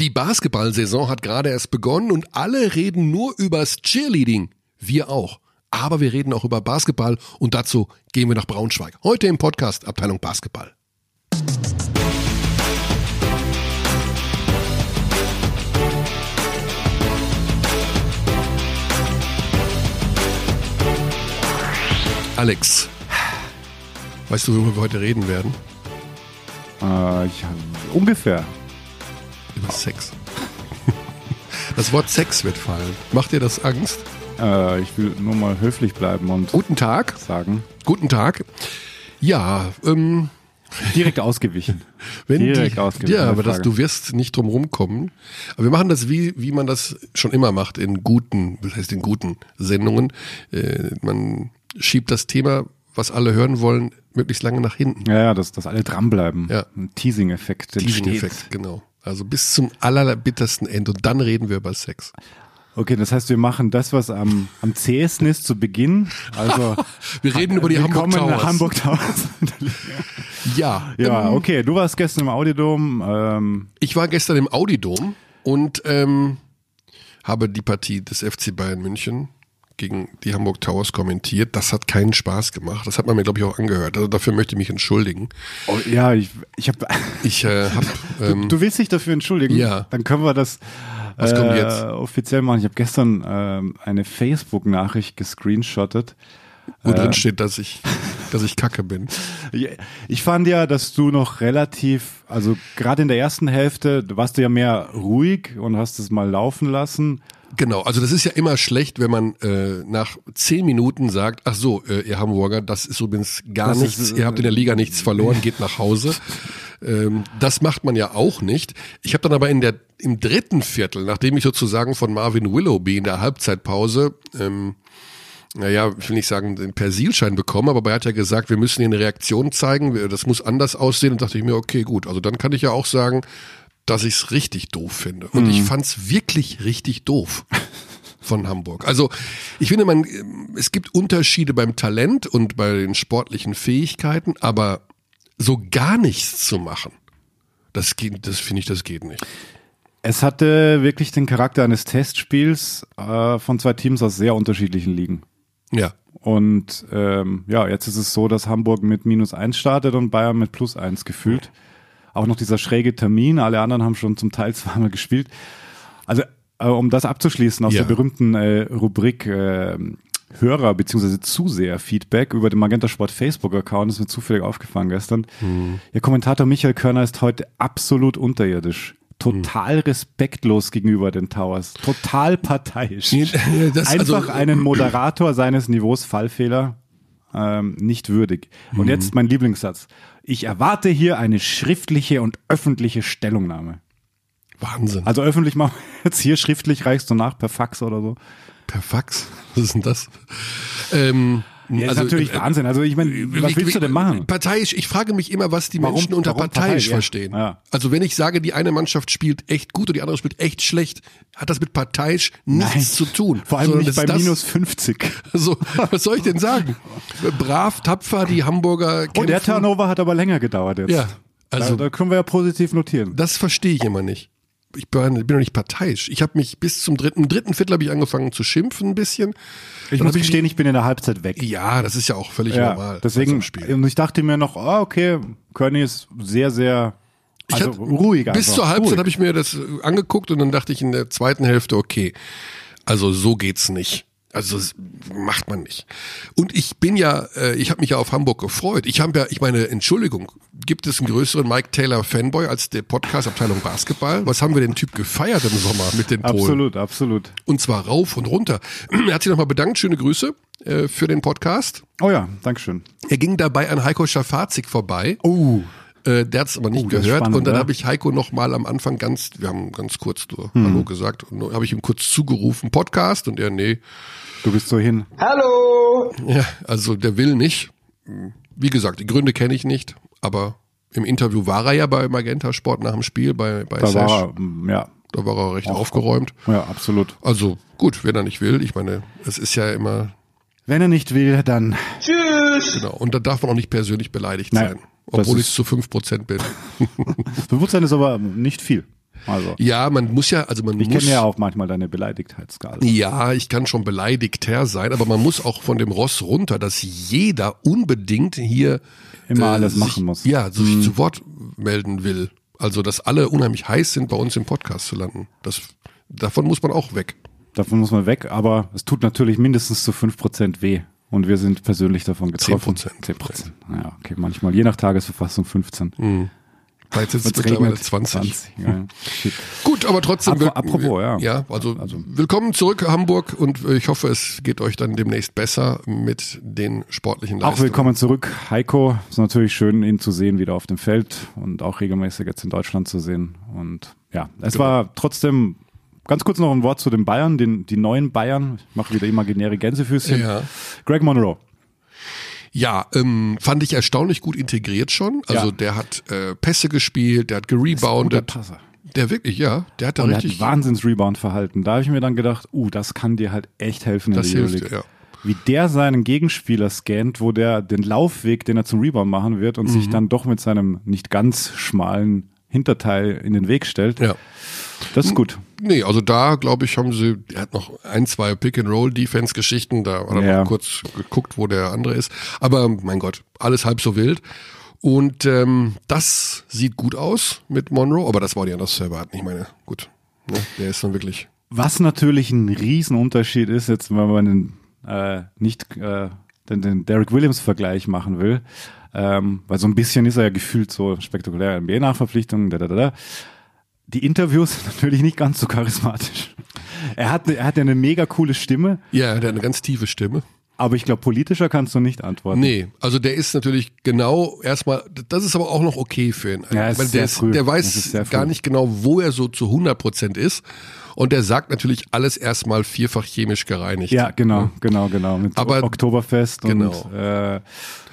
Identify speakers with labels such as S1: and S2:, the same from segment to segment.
S1: Die Basketballsaison hat gerade erst begonnen und alle reden nur übers Cheerleading. Wir auch. Aber wir reden auch über Basketball und dazu gehen wir nach Braunschweig. Heute im Podcast Abteilung Basketball. Alex, weißt du, worüber wir heute reden werden?
S2: Äh, ich, ungefähr.
S1: Über Sex. Das Wort Sex wird fallen. Macht dir das Angst?
S2: Äh, ich will nur mal höflich bleiben und
S1: Guten Tag.
S2: sagen.
S1: Guten Tag. Ja, ähm,
S2: Direkt ausgewichen.
S1: wenn
S2: Direkt
S1: die,
S2: ausgewichen.
S1: ja, aber das, du wirst nicht drum rumkommen. Aber wir machen das wie, wie man das schon immer macht in guten, das heißt in guten Sendungen. Äh, man schiebt das Thema, was alle hören wollen, möglichst lange nach hinten.
S2: Ja, ja, dass, dass alle dranbleiben.
S1: Ja.
S2: Ein Teasing-Effekt
S1: Diesen
S2: entsteht.
S1: Effekt, genau. Also bis zum allerbittersten Ende und dann reden wir über Sex.
S2: Okay, das heißt, wir machen das, was am, am zähesten ist zu Beginn. Also
S1: Wir reden über die Hamburg
S2: willkommen in
S1: Towers.
S2: Hamburg Towers.
S1: Ja,
S2: ja,
S1: ähm,
S2: okay. Du warst gestern im Audiodom. Ähm,
S1: Ich war gestern im Audidom und ähm, habe die Partie des FC Bayern München gegen die Hamburg Towers kommentiert. Das hat keinen Spaß gemacht. Das hat man mir, glaube ich, auch angehört. Also dafür möchte ich mich entschuldigen.
S2: oh, ja, ich, ich habe.
S1: Ich äh, habe ähm,
S2: du willst dich dafür entschuldigen?
S1: Ja.
S2: Dann können wir das
S1: Was kommt jetzt?
S2: offiziell machen. Ich habe gestern ähm, eine Facebook-Nachricht gescreenshottet.
S1: wo drin steht, dass ich, dass ich Kacke bin.
S2: Ich- fand ja, dass du noch relativ, also gerade in der ersten Hälfte, du warst du ja mehr ruhig und hast es mal laufen lassen.
S1: Genau, also das ist ja immer schlecht, wenn man äh, nach zehn Minuten sagt, ach so, äh, ihr Hamburger, das ist übrigens gar
S2: Das ist,
S1: nichts,
S2: äh,
S1: ihr habt in der Liga nichts verloren, geht nach Hause. Ähm, das macht man ja auch nicht. Ich habe dann aber in der im dritten Viertel, nachdem ich sozusagen von Marvin Willoughby in der Halbzeitpause ähm, naja, ich will nicht sagen, den Persilschein bekommen, aber er hat ja gesagt, wir müssen eine Reaktion zeigen, das muss anders aussehen. Und dachte ich mir, okay, gut, also dann kann ich ja auch sagen, dass ich es richtig doof finde. Und ich fand es wirklich richtig doof von Hamburg. Also ich finde, man, es gibt Unterschiede beim Talent und bei den sportlichen Fähigkeiten, aber so gar nichts zu machen, das geht, das finde ich, das geht nicht.
S2: Es hatte wirklich den Charakter eines Testspiels äh, von zwei Teams aus sehr unterschiedlichen Ligen.
S1: Ja,
S2: Und ähm, ja, jetzt ist es so, dass Hamburg mit minus eins startet und Bayern mit plus eins gefühlt. Auch noch dieser schräge Termin, alle anderen haben schon zum Teil zweimal gespielt. Also, äh, um das abzuschließen aus
S1: Ja.
S2: der berühmten äh, Rubrik äh, Hörer- bzw. Zuseher-Feedback über den Magenta Sport Facebook-Account, ist mir zufällig aufgefallen gestern. Ihr Kommentator Michael Körner ist heute absolut unterirdisch. Total respektlos gegenüber den Towers. Total parteiisch.
S1: Das-
S2: Einfach
S1: also-
S2: einen Moderator seines Niveaus Fallfehler ähm, nicht würdig. Und
S1: Mhm.
S2: jetzt mein Lieblingssatz. Ich erwarte hier eine schriftliche und öffentliche Stellungnahme.
S1: Wahnsinn.
S2: Also öffentlich machen wir jetzt hier schriftlich, reichst du nach per Fax oder so.
S1: Per Fax? Was ist denn das? Ähm,
S2: Ja,
S1: also,
S2: ist natürlich
S1: äh,
S2: Wahnsinn. Also ich meine, was
S1: Wie-
S2: willst du denn machen?
S1: Parteiisch, ich frage mich immer, was die
S2: Warum-
S1: Menschen unter parteiisch
S2: Partei? Ja.
S1: verstehen.
S2: Ja.
S1: Also wenn ich sage, die eine Mannschaft spielt echt gut und die andere spielt echt schlecht, hat das mit parteiisch nichts
S2: Nein.
S1: zu tun.
S2: Vor allem
S1: Sondern
S2: nicht bei
S1: das,
S2: minus 50.
S1: So, was soll ich denn sagen? Brav, tapfer, die Hamburger kämpfen.
S2: Oh, der Turnover hat aber länger gedauert jetzt.
S1: Ja, also-
S2: da, da können wir ja positiv notieren.
S1: Das verstehe ich immer nicht. Ich bin, bin doch nicht parteiisch. Ich habe mich bis zum dritten, im dritten Viertel habe ich angefangen zu schimpfen ein bisschen.
S2: Ich
S1: Dann
S2: muss
S1: hab ich-
S2: gestehen, ich bin in der Halbzeit weg.
S1: Ja, das ist ja auch völlig
S2: Ja,
S1: normal.
S2: deswegen, und ich dachte mir noch, ah, okay, Kearney ist sehr, sehr also
S1: hatte-
S2: ruhig
S1: Bis zur Halbzeit habe ich mir das angeguckt und dann dachte ich in der zweiten Hälfte, okay, also so geht's nicht. Also das macht man nicht. Und ich bin ja, äh, ich habe mich ja auf Hamburg gefreut. Ich habe ja, ich meine, Entschuldigung, gibt es einen größeren Mike Taylor Fanboy als der Podcast-Abteilung Basketball? Was haben wir den Typ gefeiert im Sommer mit den Polen?
S2: Absolut, absolut.
S1: Und zwar rauf und runter. Er hat sich nochmal bedankt, schöne Grüße äh, für den Podcast.
S2: Oh ja, Dankeschön.
S1: Er ging dabei an Heiko Schafazik vorbei.
S2: Oh.
S1: Äh, der hat es aber nicht
S2: Oh,
S1: gehört.
S2: spannend,
S1: und dann habe ich Heiko noch mal am Anfang ganz, wir haben ganz kurz nur
S2: Hm.
S1: Hallo gesagt. Und habe ich ihm kurz zugerufen, Podcast. Und er, nee.
S2: Du bist so hin.
S3: Hallo!
S1: Ja, also der will nicht. Wie gesagt, die Gründe kenne ich nicht. Aber im Interview war er ja bei Magenta Sport nach dem Spiel, bei, bei
S2: Da
S1: Sash.
S2: war er, mm, ja,
S1: da war er recht aufgeräumt.
S2: ja, absolut.
S1: Also gut, wenn er nicht will. Ich meine, es ist ja immer,
S2: Wenn er nicht will, dann
S3: Tschüss!
S1: genau. Und da darf man auch nicht persönlich beleidigt
S2: Nein,
S1: sein. Obwohl ich zu fünf Prozent bin.
S2: Bewusstsein ist aber nicht viel. Also
S1: Ja, man muss ja, also man
S2: ich
S1: muss.
S2: kenne ja auch manchmal deine Beleidigtheitsskala.
S1: Ja, ich kann schon beleidigter sein, aber man muss auch von dem Ross runter, dass jeder unbedingt hier
S2: Immer alles
S1: sich,
S2: machen muss.
S1: Ja, sich zu Wort melden will. Also, dass alle unheimlich heiß sind, bei uns im Podcast zu landen. Das, davon muss man auch weg.
S2: Davon muss man weg, aber es tut natürlich mindestens zu 5% weh. Und wir sind persönlich davon getroffen.
S1: 10%.
S2: 10%. Ja, okay, manchmal. Je nach Tagesverfassung 15.
S1: Vielleicht sind es mittlerweile
S2: regnet,
S1: 20.
S2: ja.
S1: Gut, aber trotzdem.
S2: Apro- apropos, ja.
S1: Ja, also, willkommen zurück, Hamburg, und ich hoffe, es geht euch dann demnächst besser mit den sportlichen
S2: Auch
S1: Leistungen.
S2: willkommen zurück, Heiko. Ist natürlich schön, ihn zu sehen wieder auf dem Feld und auch regelmäßig jetzt in Deutschland zu sehen. Und ja, es
S1: Genau.
S2: war trotzdem ganz kurz noch ein Wort zu den Bayern, den, die neuen Bayern. Ich mache wieder imaginäre Gänsefüßchen.
S1: Ja.
S2: Greg Monroe.
S1: Ja, ähm, fand ich erstaunlich gut integriert schon. Also
S2: Ja.
S1: der hat äh, Pässe gespielt, der hat.
S2: Passer.
S1: Der wirklich, ja, der hat da
S2: Und er hat
S1: richtig.
S2: ein Wahnsinns-Rebound-Verhalten. Da habe ich mir dann gedacht, uh, das kann dir halt echt helfen in
S1: Das
S2: der
S1: hilft ja.
S2: Wie der seinen Gegenspieler scannt, wo der den Laufweg, den er zum Rebound machen wird und
S1: Mhm.
S2: sich dann doch mit seinem nicht ganz schmalen Hinterteil in den Weg stellt.
S1: Ja.
S2: Das ist gut.
S1: Nee, also da glaube ich, haben sie, er hat noch ein, zwei Pick-and-Roll-Defense-Geschichten, da hat er
S2: Ja.
S1: mal kurz geguckt, wo der andere ist. Aber mein Gott, alles halb so wild. Und ähm, das sieht gut aus mit Monroe, aber das war die anders zu erwarten. Ich meine, gut, ne, der ist dann wirklich.
S2: Was natürlich ein Riesenunterschied ist, jetzt wenn man den, äh, nicht äh, den, den Derek Williams-Vergleich machen will, ähm, weil so ein bisschen ist er ja gefühlt so spektakulär NBA-Nachverpflichtung, da, da, da, da. Die Interviews sind natürlich nicht ganz so charismatisch. Er hat, er hat ja eine mega coole Stimme,
S1: Ja, der hat eine ganz tiefe Stimme.
S2: aber ich glaube, politischer kannst du nicht antworten.
S1: Nee, also der ist natürlich genau erstmal, das ist aber auch noch okay für ihn.
S2: Ja, es
S1: Weil
S2: ist
S1: der,
S2: sehr
S1: ist,
S2: früh.
S1: der weiß
S2: ist
S1: gar nicht genau, wo er so zu 100 Prozent ist. Und der sagt natürlich alles erstmal vierfach chemisch gereinigt.
S2: Ja, genau, genau, genau. Mit
S1: Aber-
S2: Oktoberfest
S1: Genau.
S2: und äh,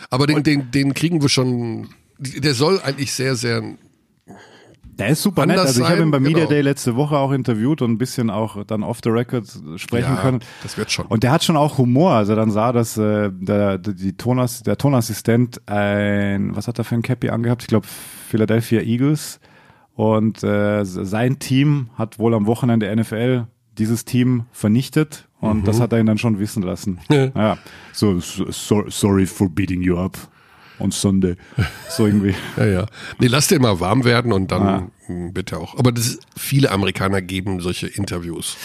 S1: Aber den, den, den kriegen wir schon, der soll eigentlich sehr, sehr,
S2: Der ist super nett. Also ich habe ihn beim Media
S1: genau.
S2: Day letzte Woche auch interviewt und ein bisschen auch dann off the record sprechen
S1: Ja,
S2: können.
S1: das wird schon.
S2: Und der hat schon auch Humor. Also dann sah, dass äh, der, die Tonas, der Tonassistent ein, was hat er für ein Cappy angehabt? Ich glaube Philadelphia Eagles. Und äh, sein Team hat wohl am Wochenende NFL dieses Team vernichtet und das hat er ihn dann schon wissen lassen.
S1: Ja.
S2: so, so, sorry for beating you up on Sunday. So irgendwie.
S1: ja, ja. Nee, lass den mal warm werden und dann
S2: Ah.
S1: bitte auch. Aber das ist, viele Amerikaner geben solche Interviews.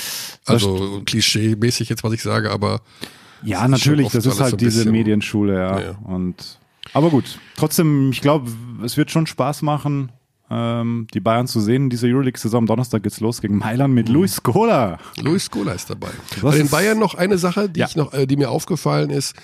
S1: Also klischee-mäßig jetzt, was ich sage, aber
S2: Ja,
S1: Das
S2: natürlich, das ist halt diese
S1: bisschen-
S2: Medienschule, ja.
S1: Ja.
S2: Und aber gut, trotzdem, ich glaube, es wird schon Spaß machen, ähm, die Bayern zu sehen in dieser Euroleague-Saison. Donnerstag geht's los gegen Mailand
S1: Mhm.
S2: mit Luis Scola.
S1: Luis Scola ist dabei.
S2: Was
S1: Bei den Bayern noch eine Sache, die
S2: Ja.
S1: ich noch, äh, die mir aufgefallen ist,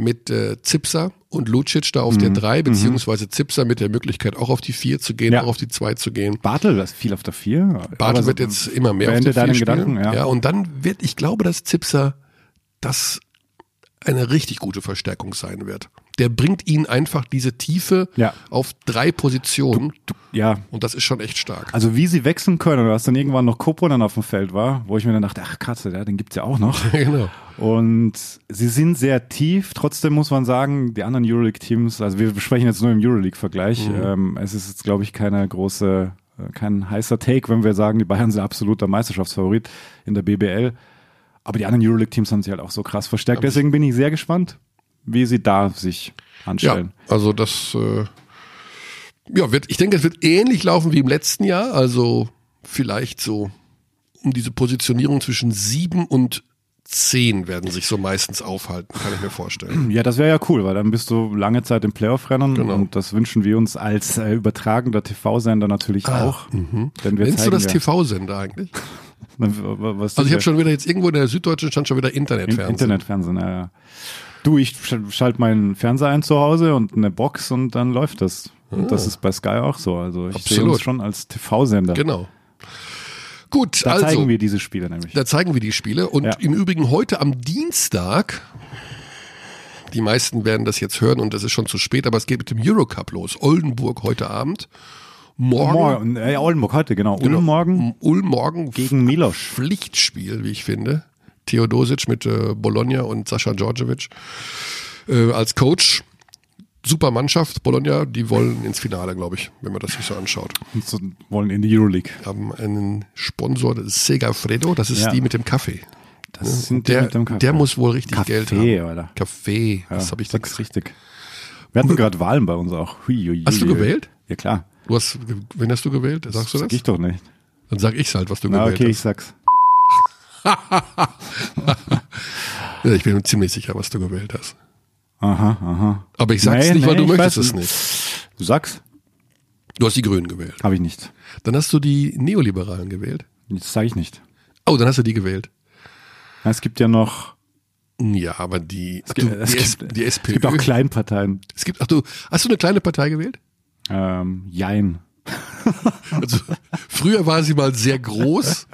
S1: mit äh, Zipser und Lucic da auf
S2: Mhm.
S1: der drei beziehungsweise Zipser mit der Möglichkeit auch auf die vier zu gehen,
S2: Ja.
S1: auch auf die zwei zu gehen.
S2: Bartel, das ist viel auf der Vier.
S1: Bartel
S2: Aber so-
S1: wird jetzt immer mehr auf der
S2: deinen
S1: vier
S2: Gedanken,
S1: spielen.
S2: ja.
S1: und dann wird, ich glaube, dass Zipser das eine richtig gute Verstärkung sein wird. Der bringt ihn einfach diese Tiefe
S2: Ja.
S1: auf drei Positionen
S2: Ja,
S1: und das ist schon echt stark.
S2: also wie sie wechseln können, was dann irgendwann noch Koponen auf dem Feld war, wo ich mir dann dachte, ach Katze, ja, den gibt's ja auch noch.
S1: genau.
S2: Und sie sind sehr tief. Trotzdem muss man sagen, die anderen Euroleague-Teams, also wir besprechen jetzt nur im Euroleague-Vergleich.
S1: Mhm.
S2: Ähm, es ist jetzt, glaube ich, keine große, äh, kein heißer Take, wenn wir sagen, die Bayern sind absoluter Meisterschaftsfavorit in der BBL. Aber die anderen Euroleague-Teams haben sich halt auch so krass verstärkt. Deswegen bin ich sehr gespannt, wie sie da sich
S1: Ja,
S2: anstellen.
S1: also das, äh, ja, wird, ich denke, es wird ähnlich laufen wie im letzten Jahr. Also vielleicht so um diese Positionierung zwischen sieben und zehn werden sich so meistens aufhalten, kann ich mir vorstellen.
S2: Ja, das wäre ja cool, weil dann bist du lange Zeit im Playoff-Rennen
S1: Genau.
S2: und das wünschen wir uns als äh, übertragender TV-Sender natürlich auch. Denn wir
S1: Nennst du das
S2: ja,
S1: TV-Sender eigentlich? Also ich habe schon wieder jetzt irgendwo in der Süddeutschen stand schon wieder
S2: In-
S1: Internetfernsehen.
S2: Internetfernsehen, ja, ja. Du, ich sch- schalte meinen Fernseher ein zu Hause und eine Box und dann läuft das. Und das ist bei Sky auch so. Also ich sehe
S1: Ah. Absolut.
S2: uns schon als TV-Sender.
S1: Genau. Gut,
S2: Da
S1: also
S2: zeigen wir diese Spiele nämlich.
S1: Da zeigen wir die Spiele. Und
S2: Ja.
S1: im Übrigen heute am Dienstag, die meisten werden das jetzt hören und das ist schon zu spät, aber es geht mit dem Eurocup los. Oldenburg heute Abend. Morgen.
S2: Morgen, äh, Oldenburg heute, genau.
S1: Genau.
S2: Ulm morgen
S1: Ulm morgen.
S2: gegen Milos.
S1: Pflichtspiel, wie ich finde. Theodosic mit äh, Bologna und Sascha Djordjevic äh, als Coach. super Mannschaft, Bologna, die wollen ins Finale, glaube ich, wenn man das sich so anschaut.
S2: Und so wollen in die Euroleague.
S1: Haben einen Sponsor, das ist Segafredo, das ist
S2: Ja.
S1: die mit dem Kaffee.
S2: Das sind die
S1: Der,
S2: mit dem Kaffee.
S1: der muss wohl richtig
S2: Kaffee,
S1: Geld haben.
S2: Alter.
S1: Kaffee,
S2: Ja,
S1: das habe ich da
S2: sag's richtig. Wir hatten gerade Wahlen bei uns auch. Hui, hui,
S1: Hast du
S2: hui.
S1: gewählt?
S2: Ja, klar.
S1: Du hast, wen hast du gewählt? Sagst du
S2: Sag
S1: das?
S2: ich doch nicht.
S1: Dann sag ich's halt, was du
S2: Na,
S1: gewählt
S2: okay, ich
S1: hast.
S2: sag's.
S1: Ja, ich bin mir ziemlich sicher, was du gewählt hast.
S2: Aha, aha.
S1: Aber ich sag's
S2: Nee,
S1: nicht, weil
S2: nee,
S1: du möchtest es
S2: nicht. Du sagst?
S1: Du hast die Grünen gewählt.
S2: Habe ich nicht.
S1: Dann hast du die Neoliberalen gewählt.
S2: Das sage ich nicht.
S1: Oh, dann hast du die gewählt.
S2: Es gibt ja noch
S1: Ja, aber die,
S2: es gibt,
S1: du,
S2: es
S1: die,
S2: gibt,
S1: die
S2: es
S1: SPÖ.
S2: gibt auch Kleinparteien.
S1: Es gibt, ach du, hast du eine kleine Partei gewählt?
S2: Ähm, Jein.
S1: Also, früher war sie mal sehr groß,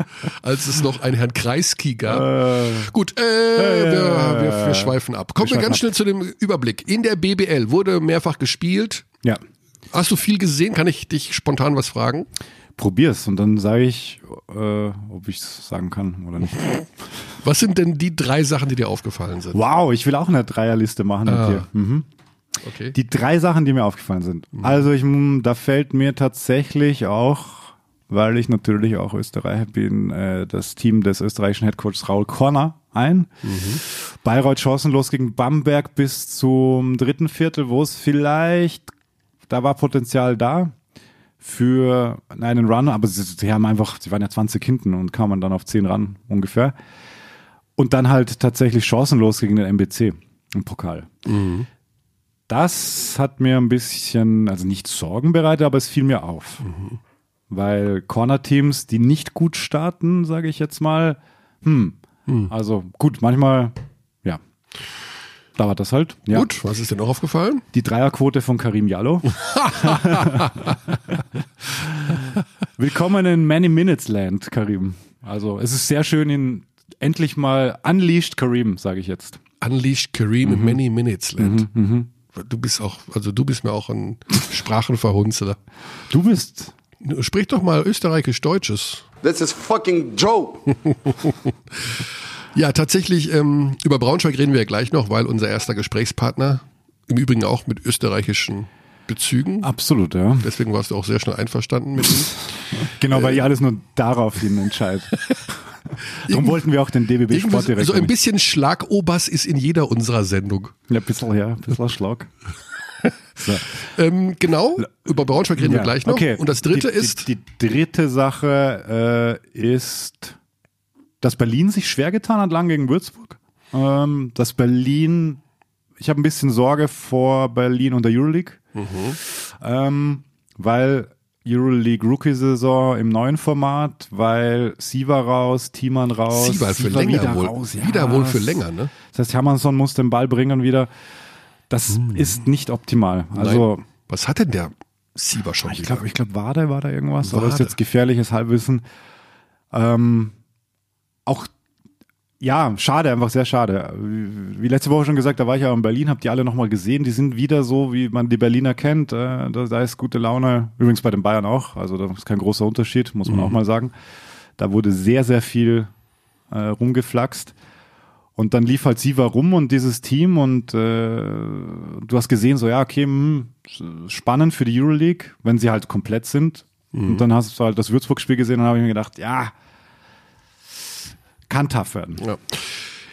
S1: als es noch einen Herrn Kreisky gab. Gut, äh, wir, wir, wir schweifen ab. Kommen wir,
S2: schweifen
S1: ganz
S2: ab.
S1: schnell zu dem Überblick. In der BBL wurde mehrfach gespielt.
S2: Ja.
S1: Hast du viel gesehen? Kann ich dich spontan was fragen?
S2: Probier's und dann sage ich, äh, ob ich es sagen kann oder nicht.
S1: Was sind denn die drei Sachen, die dir aufgefallen sind?
S2: Wow, ich will auch eine Dreierliste machen
S1: Ah.
S2: mit dir. Mhm.
S1: Okay.
S2: Die drei Sachen, die mir aufgefallen sind. Also ich, mm, da fällt mir tatsächlich auch, weil ich natürlich auch Österreicher bin, äh, das Team des österreichischen Headcoaches Raul Korner ein. Bayreuth chancenlos gegen Bamberg bis zum dritten Viertel, wo es vielleicht, da war Potenzial da für einen Run, aber sie, sie haben einfach, sie waren ja 20 hinten und kamen dann auf 10 ran ungefähr. Und dann halt tatsächlich chancenlos gegen den MBC im Pokal. Das hat mir ein bisschen, also nicht Sorgen bereitet, aber es fiel mir auf. Weil Corner-Teams, die nicht gut starten, sage ich jetzt mal, hm, also gut, manchmal, ja, dauert das halt. Ja.
S1: Gut, was ist dir noch aufgefallen?
S2: Die Dreierquote von Karim Jallo. Willkommen in Many Minutes Land, Karim. Also es ist sehr schön, ihn endlich mal unleashed Karim, sage ich jetzt.
S1: Unleashed Kareem
S2: Mhm.
S1: in Many Minutes Land. Du bist auch, also du bist mir auch ein Sprachenverhunzeler.
S2: Du bist
S1: Sprich doch mal österreichisch-deutsches.
S3: This is fucking Joe.
S1: Ja, tatsächlich, ähm, über Braunschweig reden wir ja gleich noch, weil unser erster Gesprächspartner, im Übrigen auch mit österreichischen Bezügen,
S2: absolut, ja.
S1: deswegen warst du auch sehr schnell einverstanden mit ihm.
S2: Genau, weil ihr alles nur darauf hin entscheidet. Darum wollten wir auch den DBB Sportdirektor.
S1: so ein bisschen Schlagobers ist in jeder unserer Sendung.
S2: Ja, ein bisschen, ja, ein bisschen Schlag. So.
S1: Ähm, genau, über Braunschweig reden wir
S2: Ja,
S1: gleich noch.
S2: okay.
S1: Und das dritte
S2: die,
S1: ist,
S2: Die, die dritte Sache äh, ist, dass Berlin sich schwer getan hat, lang gegen Würzburg. Ähm, dass Berlin, ich habe ein bisschen Sorge vor Berlin und der Euroleague.
S1: Mhm.
S2: Ähm, weil Euroleague Rookie-Saison im neuen Format, weil Siva raus, Thiemann raus.
S1: Sieber für
S2: Siva
S1: länger
S2: wieder
S1: wohl.
S2: raus. Ja,
S1: wieder wohl für länger, ne?
S2: Das heißt, Hermannsson muss den Ball bringen wieder. Das ist nicht optimal. Also,
S1: Hm. Nein. was hat denn der Sieber schon
S2: ich
S1: wieder?
S2: glaube, ich glaube, Wade war da irgendwas, aber das ist
S1: Wade.
S2: jetzt gefährliches Halbwissen. Ähm, auch, ja, schade, einfach sehr schade. Wie letzte Woche schon gesagt, da war ich ja in Berlin, habt ihr alle nochmal gesehen, die sind wieder so, wie man die Berliner kennt. Äh, da, da ist gute Laune, übrigens bei den Bayern auch, also da ist kein großer Unterschied, muss man auch mal sagen. Da wurde sehr, sehr viel äh, rumgeflaxt. Und dann lief halt Siva rum und dieses Team und äh, du hast gesehen, so ja, okay, hm, spannend für die Euroleague, wenn sie halt komplett sind. Und dann hast du halt das Würzburg-Spiel gesehen und habe ich mir gedacht, ja, kann tough werden.
S1: Ja.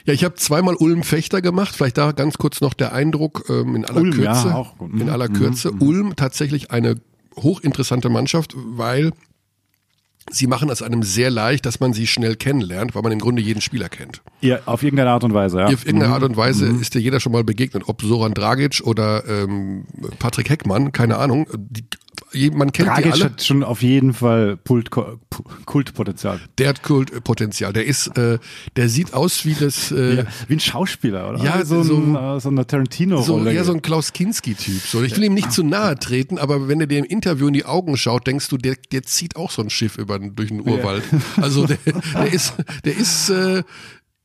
S1: Ja, ich habe zweimal Ulm-Fechter gemacht. Vielleicht da ganz kurz noch der Eindruck ähm, in aller
S2: Ulm, ja,
S1: Kürze.
S2: auch gut.
S1: In
S2: Mhm,
S1: aller
S2: mhm,
S1: Kürze. Ulm tatsächlich eine hochinteressante Mannschaft, weil sie machen es einem sehr leicht, dass man sie schnell kennenlernt, weil man im Grunde jeden Spieler kennt.
S2: Ja, auf irgendeine Art und Weise, ja.
S1: Auf irgendeine
S2: Mhm.
S1: Art und Weise ist dir jeder schon mal begegnet, ob Soran Dragic oder ähm, Patrick Heckmann, keine Ahnung. Die, man kennt die
S2: Dragic
S1: alle.
S2: hat schon auf jeden Fall Pult, Pu- Kultpotenzial.
S1: Der hat Kultpotenzial. Der ist, äh, der sieht aus wie das, äh,
S2: Ja, wie ein Schauspieler, oder?
S1: Ja,
S2: so,
S1: so-
S2: ein, äh, so eine
S1: so,
S2: Tarantino-Rolle.
S1: eher so ein Klaus Kinski-Typ. So, ich will ihm nicht zu nahe treten, aber wenn er dir im Interview in die Augen schaut, denkst du, der, der zieht auch so ein Schiff über, durch den Urwald. Also der, der ist, der ist äh,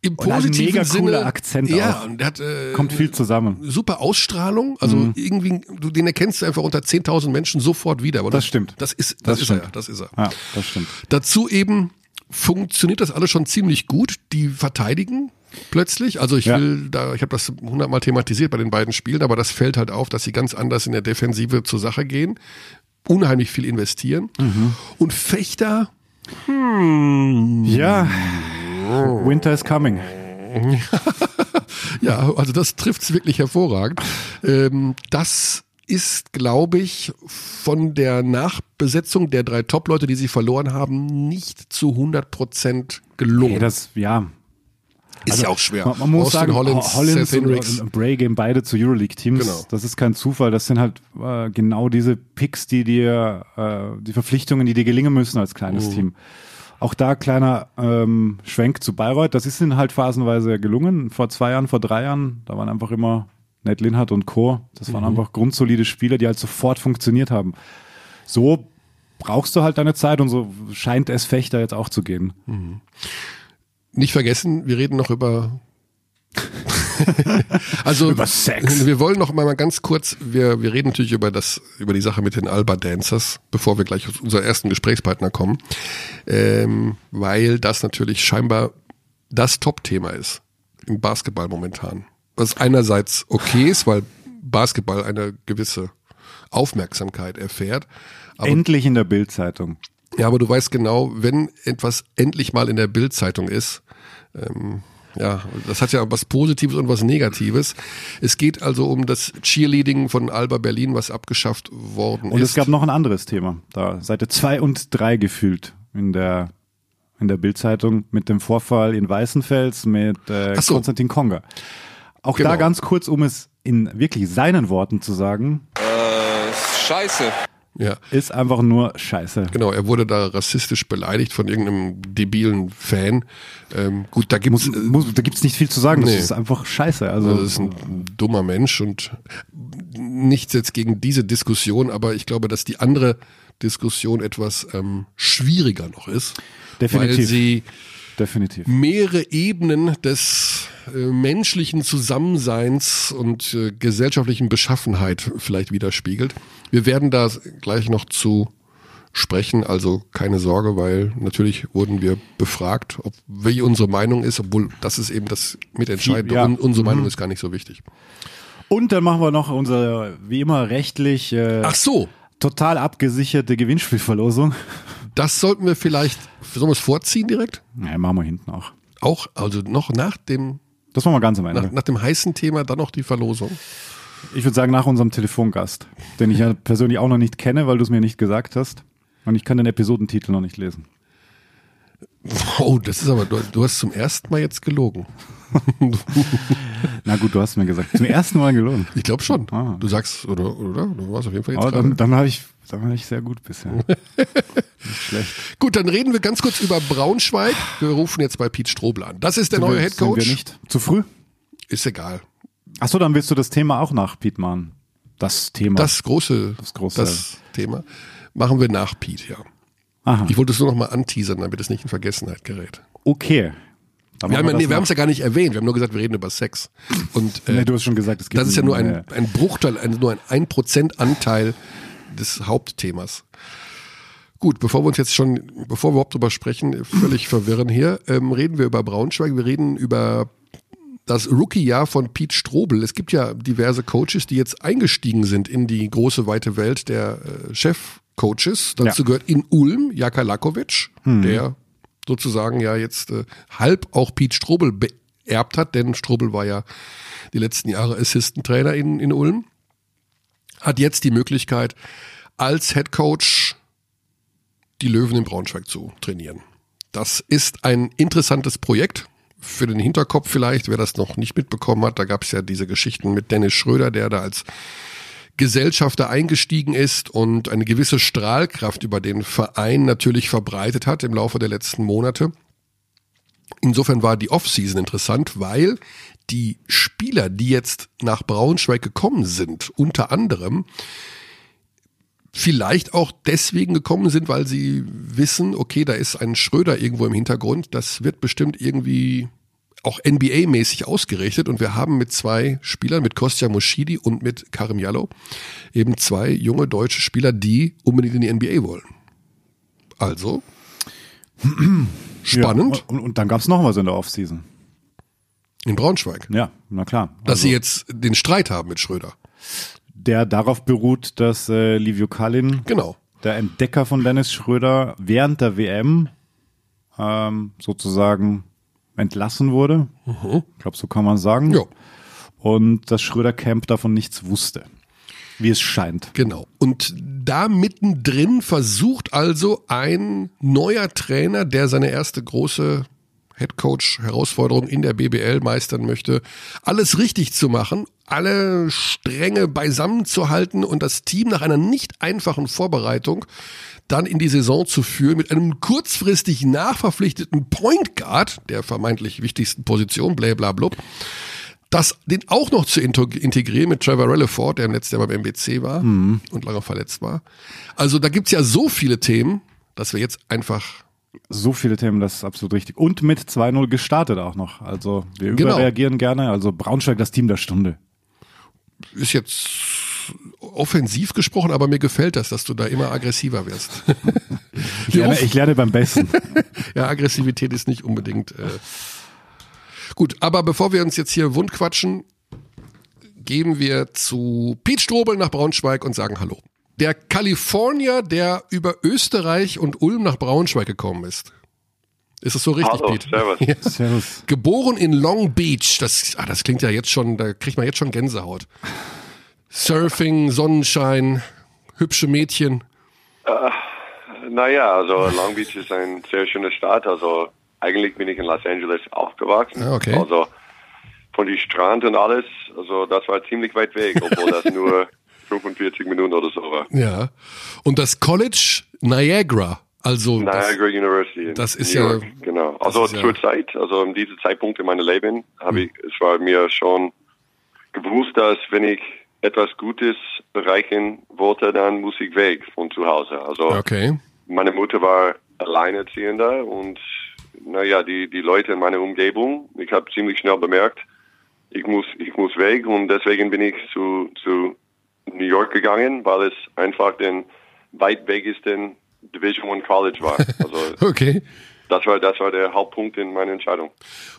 S1: im
S2: Und
S1: positiven
S2: mega
S1: Sinne.
S2: cooler Akzent
S1: ja,
S2: auch.
S1: und der hat äh,
S2: Kommt viel zusammen.
S1: super Ausstrahlung. Also
S2: Mhm.
S1: irgendwie, du, den erkennst du einfach unter 10.000 Menschen sofort wieder. Aber
S2: Das stimmt.
S1: Das ist, das,
S2: Das
S1: ist er. Das ist er.
S2: Ja, das stimmt.
S1: Dazu eben funktioniert das alles schon ziemlich gut. Die verteidigen plötzlich. Also ich
S2: Ja.
S1: will da, ich habe das hundertmal thematisiert bei den beiden Spielen, aber das fällt halt auf, dass sie ganz anders in der Defensive zur Sache gehen, unheimlich viel investieren.
S2: Mhm.
S1: Und Fechter,
S2: Ja. Winter is coming.
S1: ja, also das trifft's wirklich hervorragend. Ähm, das ist, glaube ich, von der Nachbesetzung der drei Top-Leute, die sie verloren haben, nicht zu 100 Prozent gelungen.
S2: Hey, das, ja.
S1: ist ja auch schwer.
S2: Man, man muss
S1: Austin
S2: sagen,
S1: Hollins,
S2: Hollins
S1: Seth
S2: und, und Bray gehen beide zu Euroleague-Teams.
S1: Genau.
S2: Das ist kein Zufall. Das sind halt äh, genau diese Picks, die dir, äh, die Verpflichtungen, die dir gelingen müssen als kleines
S1: Mhm.
S2: Team. Auch da kleiner ähm, Schwenk zu Bayreuth. Das ist ihnen halt phasenweise gelungen. Vor zwei Jahren, vor drei Jahren, da waren einfach immer Ned Linhardt und Co. Das
S1: Mhm.
S2: waren einfach grundsolide Spieler, die halt sofort funktioniert haben. So brauchst du halt deine Zeit und so scheint es Fechter jetzt auch zu gehen.
S1: Nicht vergessen, wir reden noch über also
S2: Über Sex.
S1: Wir wollen noch mal, ganz kurz, wir, wir reden natürlich über das, über die Sache mit den Alba Dancers, bevor wir gleich auf unseren ersten Gesprächspartner kommen, ähm, weil das natürlich scheinbar das Top-Thema ist im Basketball momentan. Was einerseits okay ist, weil Basketball eine gewisse Aufmerksamkeit erfährt,
S2: Endlich in der Bildzeitung.
S1: ja, aber du weißt genau, wenn etwas endlich mal in der Bildzeitung ist, ähm, ja, das hat ja was Positives und was Negatives. Es geht also um das Cheerleading von Alba Berlin, was abgeschafft worden
S2: Und
S1: ist.
S2: es gab noch ein anderes Thema, da Seite zwei und drei gefühlt in der in der Bildzeitung mit dem Vorfall in Weißenfels mit äh,
S1: so.
S2: Konstantin Konga. Auch
S1: Genau.
S2: da ganz kurz, um es in wirklich seinen Worten zu sagen,
S4: Scheiße.
S1: Ja,
S2: ist einfach nur Scheiße.
S1: genau. Er wurde da rassistisch beleidigt von irgendeinem debilen Fan. Ähm, gut, da gibt's
S2: Muss, muss, da gibt's nicht viel zu sagen. Das
S1: Nee.
S2: ist einfach Scheiße. Also,
S1: Also das ist ein dummer Mensch und nichts jetzt gegen diese Diskussion, aber ich glaube, dass die andere Diskussion etwas ähm, schwieriger noch ist, weil
S2: Definitiv.
S1: sie
S2: definitiv.
S1: mehrere Ebenen des äh, menschlichen Zusammenseins und äh, gesellschaftlichen Beschaffenheit vielleicht widerspiegelt. Wir werden da gleich noch zu sprechen, also keine Sorge, weil natürlich wurden wir befragt, ob wie unsere Meinung ist, obwohl das ist eben das Mitentscheidende.
S2: Ja.
S1: Un unsere Meinung ist gar nicht so wichtig.
S2: Und dann machen wir noch unsere, wie immer, rechtlich äh,
S1: Ach so,
S2: total abgesicherte Gewinnspielverlosung.
S1: Das sollten wir vielleicht, sollen wir es vorziehen direkt?
S2: Ja, machen wir hinten auch.
S1: Auch, also noch nach dem,
S2: Das machen wir ganz am Ende.
S1: nach, nach dem heißen Thema dann noch die Verlosung.
S2: Ich würde sagen, nach unserem Telefongast, den ich ja persönlich auch noch nicht kenne, weil du es mir nicht gesagt hast. Und ich kann den Episodentitel noch nicht lesen.
S1: Oh, das ist aber, du, du hast zum ersten Mal jetzt gelogen.
S2: Na gut, du hast mir gesagt. Zum ersten Mal gelogen.
S1: Ich glaube schon.
S2: Ah.
S1: Du sagst, oder, oder? Du warst auf jeden Fall jetzt gerade.
S2: dann, dann habe ich, dann war ich sehr gut bisher. Nicht schlecht.
S1: Gut, dann reden wir ganz kurz über Braunschweig. Wir rufen jetzt bei Pete Strobel an. Das ist der neue Head
S2: Sind wir
S1: Coach.
S2: nicht zu früh?
S1: Ist egal.
S2: Achso, dann willst du das Thema auch nach Piet machen. Das Thema.
S1: Das große,
S2: Das große-
S1: das Thema machen wir nach Pete, ja.
S2: Aha.
S1: Ich wollte es nur noch mal anteasern, damit es nicht in Vergessenheit gerät.
S2: Okay. Dann
S1: Wir haben, ja, nee, wir haben es ja gar nicht erwähnt. Wir haben nur gesagt, wir reden über Sex. Und äh,
S2: Nee, du hast schon gesagt, es gibt
S1: das ist ja nur
S2: äh,
S1: ein, ein Bruchteil, ein, nur ein 1% Anteil des Hauptthemas. Gut, bevor wir uns jetzt schon, bevor wir überhaupt drüber sprechen, völlig verwirren hier, ähm, reden wir über Braunschweig, wir reden über das Rookie-Jahr von Pete Strobel. Es gibt ja diverse Coaches, die jetzt eingestiegen sind in die große, weite Welt der äh, Chefcoaches. Dazu
S2: Ja.
S1: gehört in Ulm Jaka Lakovic, der sozusagen ja jetzt äh, halb auch Pete Strobel beerbt hat, denn Strobel war ja die letzten Jahre Assistant Trainer in, in Ulm. Hat jetzt die Möglichkeit, als Head Coach die Löwen in Braunschweig zu trainieren. Das ist ein interessantes Projekt. Für den Hinterkopf vielleicht, wer das noch nicht mitbekommen hat, da gab es ja diese Geschichten mit Dennis Schröder, der da als Gesellschafter eingestiegen ist und eine gewisse Strahlkraft über den Verein natürlich verbreitet hat im Laufe der letzten Monate. Insofern war die Offseason interessant, weil die Spieler, die jetzt nach Braunschweig gekommen sind, unter anderem vielleicht auch deswegen gekommen sind, weil sie wissen, okay, da ist ein Schröder irgendwo im Hintergrund, das wird bestimmt irgendwie auch NBA-mäßig ausgerichtet und wir haben mit zwei Spielern, mit Kostja Moschidi und mit Karim Jallo, eben zwei junge deutsche Spieler, die unbedingt in die NBA wollen. Also, spannend.
S2: Ja, und, und dann gab's noch was in der Offseason.
S1: In Braunschweig.
S2: Ja, na klar.
S1: Dass
S2: Also,
S1: sie jetzt den Streit haben mit Schröder.
S2: der darauf beruht, dass äh, Livio Kallin,
S1: Genau.
S2: der Entdecker von Dennis Schröder, während der WM ähm, sozusagen entlassen wurde. Ich glaube, so kann man sagen.
S1: Ja,
S2: Und das Schröder-Camp davon nichts wusste. Wie es scheint.
S1: genau. Und da mittendrin versucht also ein neuer Trainer, der seine erste große Headcoach-Herausforderung in der BBL meistern möchte, alles richtig zu machen, alle Stränge beisammen zu halten und das Team nach einer nicht einfachen Vorbereitung dann in die Saison zu führen mit einem kurzfristig nachverpflichteten Point Guard, der vermeintlich wichtigsten Position, bla bla blub, das den auch noch zu integ- integrieren mit Trevor Relleford, der im letzten Jahr beim MBC war und lange verletzt war. Also da gibt's ja so viele Themen, dass wir jetzt einfach
S2: So viele Themen, das ist absolut richtig. Und mit 2-0 gestartet auch noch. Also wir
S1: Genau.
S2: überreagieren gerne. Also Braunschweig das Team der Stunde.
S1: ist jetzt offensiv gesprochen, aber mir gefällt das, dass du da immer aggressiver wirst.
S2: Ich lerne, ich lerne beim Besten.
S1: ja, Aggressivität ist nicht unbedingt äh gut. Aber bevor wir uns jetzt hier wund quatschen, gehen wir zu Pete Strobel nach Braunschweig und sagen Hallo. Der Kalifornier, der über Österreich und Ulm nach Braunschweig gekommen ist. Ist es so richtig,
S5: Hallo,
S1: Pete?
S5: servus.
S1: Ja.
S2: Servus.
S1: Geboren in Long Beach. Das, ah, das klingt ja jetzt schon, da kriegt man jetzt schon Gänsehaut. Surfing, Sonnenschein, hübsche Mädchen.
S5: Naja, also Long Beach ist ein sehr schöner Stadt. Also eigentlich bin ich in Los Angeles aufgewachsen.
S1: Ah, okay.
S5: Also von die Strand und alles, also das war ziemlich weit weg, obwohl das nur 45 Minuten oder so war.
S1: Ja. Und das College Niagara. Also das,
S5: Niagara University in
S1: das ist ja-
S5: York, genau. Also
S1: ist ja-
S5: zur Zeit, also in diesem Zeitpunkt in meinem Leben, habe ich, es war mir schon gewusst, dass wenn ich etwas Gutes erreichen wollte, dann muss ich weg von zu Hause. Also
S1: okay.
S5: meine Mutter war Alleinerziehender und naja, die, die Leute in meiner Umgebung, ich habe ziemlich schnell bemerkt, ich muss, ich muss weg und deswegen bin ich zu, zu New York gegangen, weil es einfach den weit wegesten Division One College war. Also
S1: Okay.
S5: das war, das war der Hauptpunkt in meiner Entscheidung.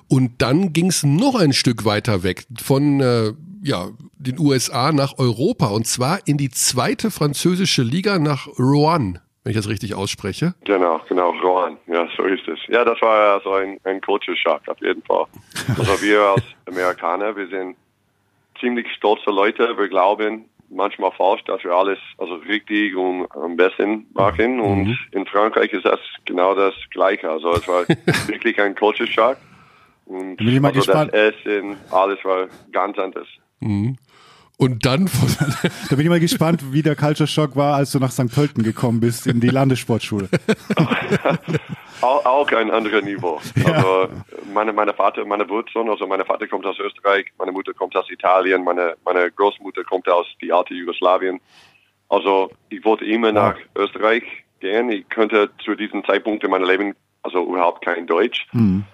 S1: Und dann ging es noch ein Stück weiter weg von äh, ja, den USA nach Europa und zwar in die zweite französische Liga nach Rouen, wenn ich das richtig ausspreche.
S5: Genau, genau, Rohan. Ja, so ist es. Ja, das war also ein, ein Culture Shock auf jeden Fall. Also wir als Amerikaner, wir sind ziemlich stolze Leute. Wir glauben manchmal falsch, dass wir alles also richtig und am besten machen. Und in Frankreich ist das genau das Gleiche. Also es war wirklich ein Culture Shock. Und also das Essen, alles war ganz anders.
S1: Und dann von,
S2: Da bin ich mal gespannt, wie der Culture Shock war, als du nach St. Pölten gekommen bist, in die Landessportschule.
S5: Auch, auch ein anderes Niveau. Also meine, meine Vater, meine Wurzeln, also meine Vater kommt aus Österreich, meine Mutter kommt aus Italien, meine, meine Großmutter kommt aus die alte Jugoslawien. Also ich wollte immer nach Österreich gehen. Ich könnte zu diesem Zeitpunkt in meinem Leben also überhaupt kein Deutsch. Und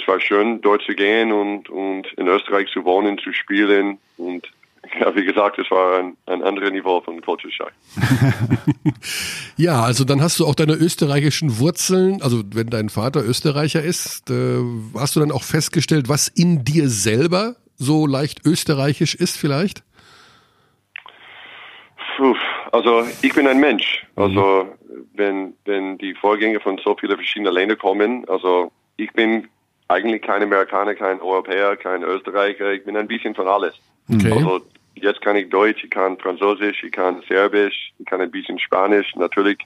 S5: es war schön, dort zu gehen und, und in Österreich zu wohnen, zu spielen. Und ja, wie gesagt, es war ein, ein anderes Niveau von Culture Shock.
S1: ja, also dann hast du auch deine österreichischen Wurzeln, also wenn dein Vater Österreicher ist, äh, hast du dann auch festgestellt, was in dir selber so leicht österreichisch ist vielleicht?
S5: Puh, also ich bin ein Mensch. Also wenn, wenn die Vorgänge von so vielen verschiedenen Ländern kommen, also ich bin eigentlich kein Amerikaner, kein Europäer, kein Österreicher, ich bin ein bisschen von alles.
S1: Okay.
S5: Also jetzt kann ich Deutsch, ich kann Französisch, ich kann Serbisch, ich kann ein bisschen Spanisch. Natürlich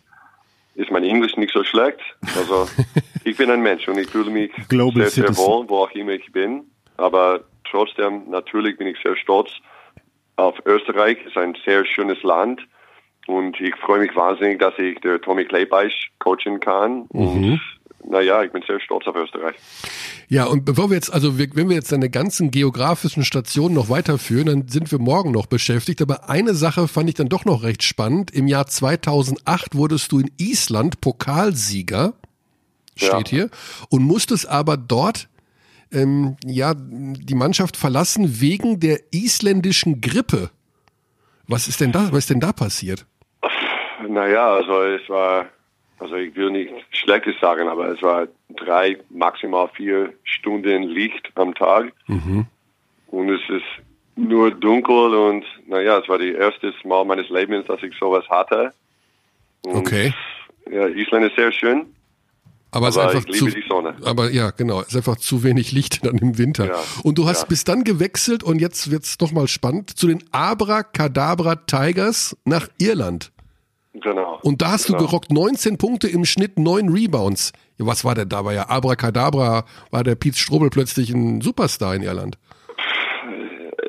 S5: ist mein Englisch nicht so schlecht. Also ich bin ein Mensch und ich fühle mich
S2: Global
S5: sehr, sehr wohl, wo auch immer ich bin. Aber trotzdem, natürlich bin ich sehr stolz auf Österreich. Es ist ein sehr schönes Land. Und ich freue mich wahnsinnig, dass ich der Tommy Kleibeich coachen kann. Und naja, ich bin sehr stolz auf Österreich.
S1: Ja, und bevor wir jetzt, also wir, wenn wir jetzt deine ganzen geografischen Stationen noch weiterführen, dann sind wir morgen noch beschäftigt. Aber eine Sache fand ich dann doch noch recht spannend. Im Jahr 2008 wurdest du in Island Pokalsieger, steht hier, und musstest aber dort ähm, ja die Mannschaft verlassen wegen der isländischen Grippe. Was ist denn da? Was ist denn da passiert?
S5: Naja, also es war also ich will nicht Schlechtes sagen, aber es war drei, maximal vier Stunden Licht am Tag. Und es ist nur dunkel und naja, es war das erste Mal meines Lebens, dass ich sowas hatte. Und,
S1: Okay.
S5: Ja, Island ist sehr schön.
S1: Aber, es ist
S5: Aber
S1: einfach
S5: ich liebe
S1: zu,
S5: die Sonne.
S1: Aber ja, genau, es ist einfach zu wenig Licht dann im Winter.
S5: Ja.
S1: Und du hast
S5: Ja.
S1: bis dann gewechselt und jetzt wird's noch mal spannend zu den Abracadabra Tigers nach Irland.
S5: Genau.
S1: Und da hast
S5: genau.
S1: du gerockt 19 Punkte im Schnitt, 9 Rebounds. Ja, was war denn da? War ja Abracadabra, war der Pete Strobel plötzlich ein Superstar in Irland.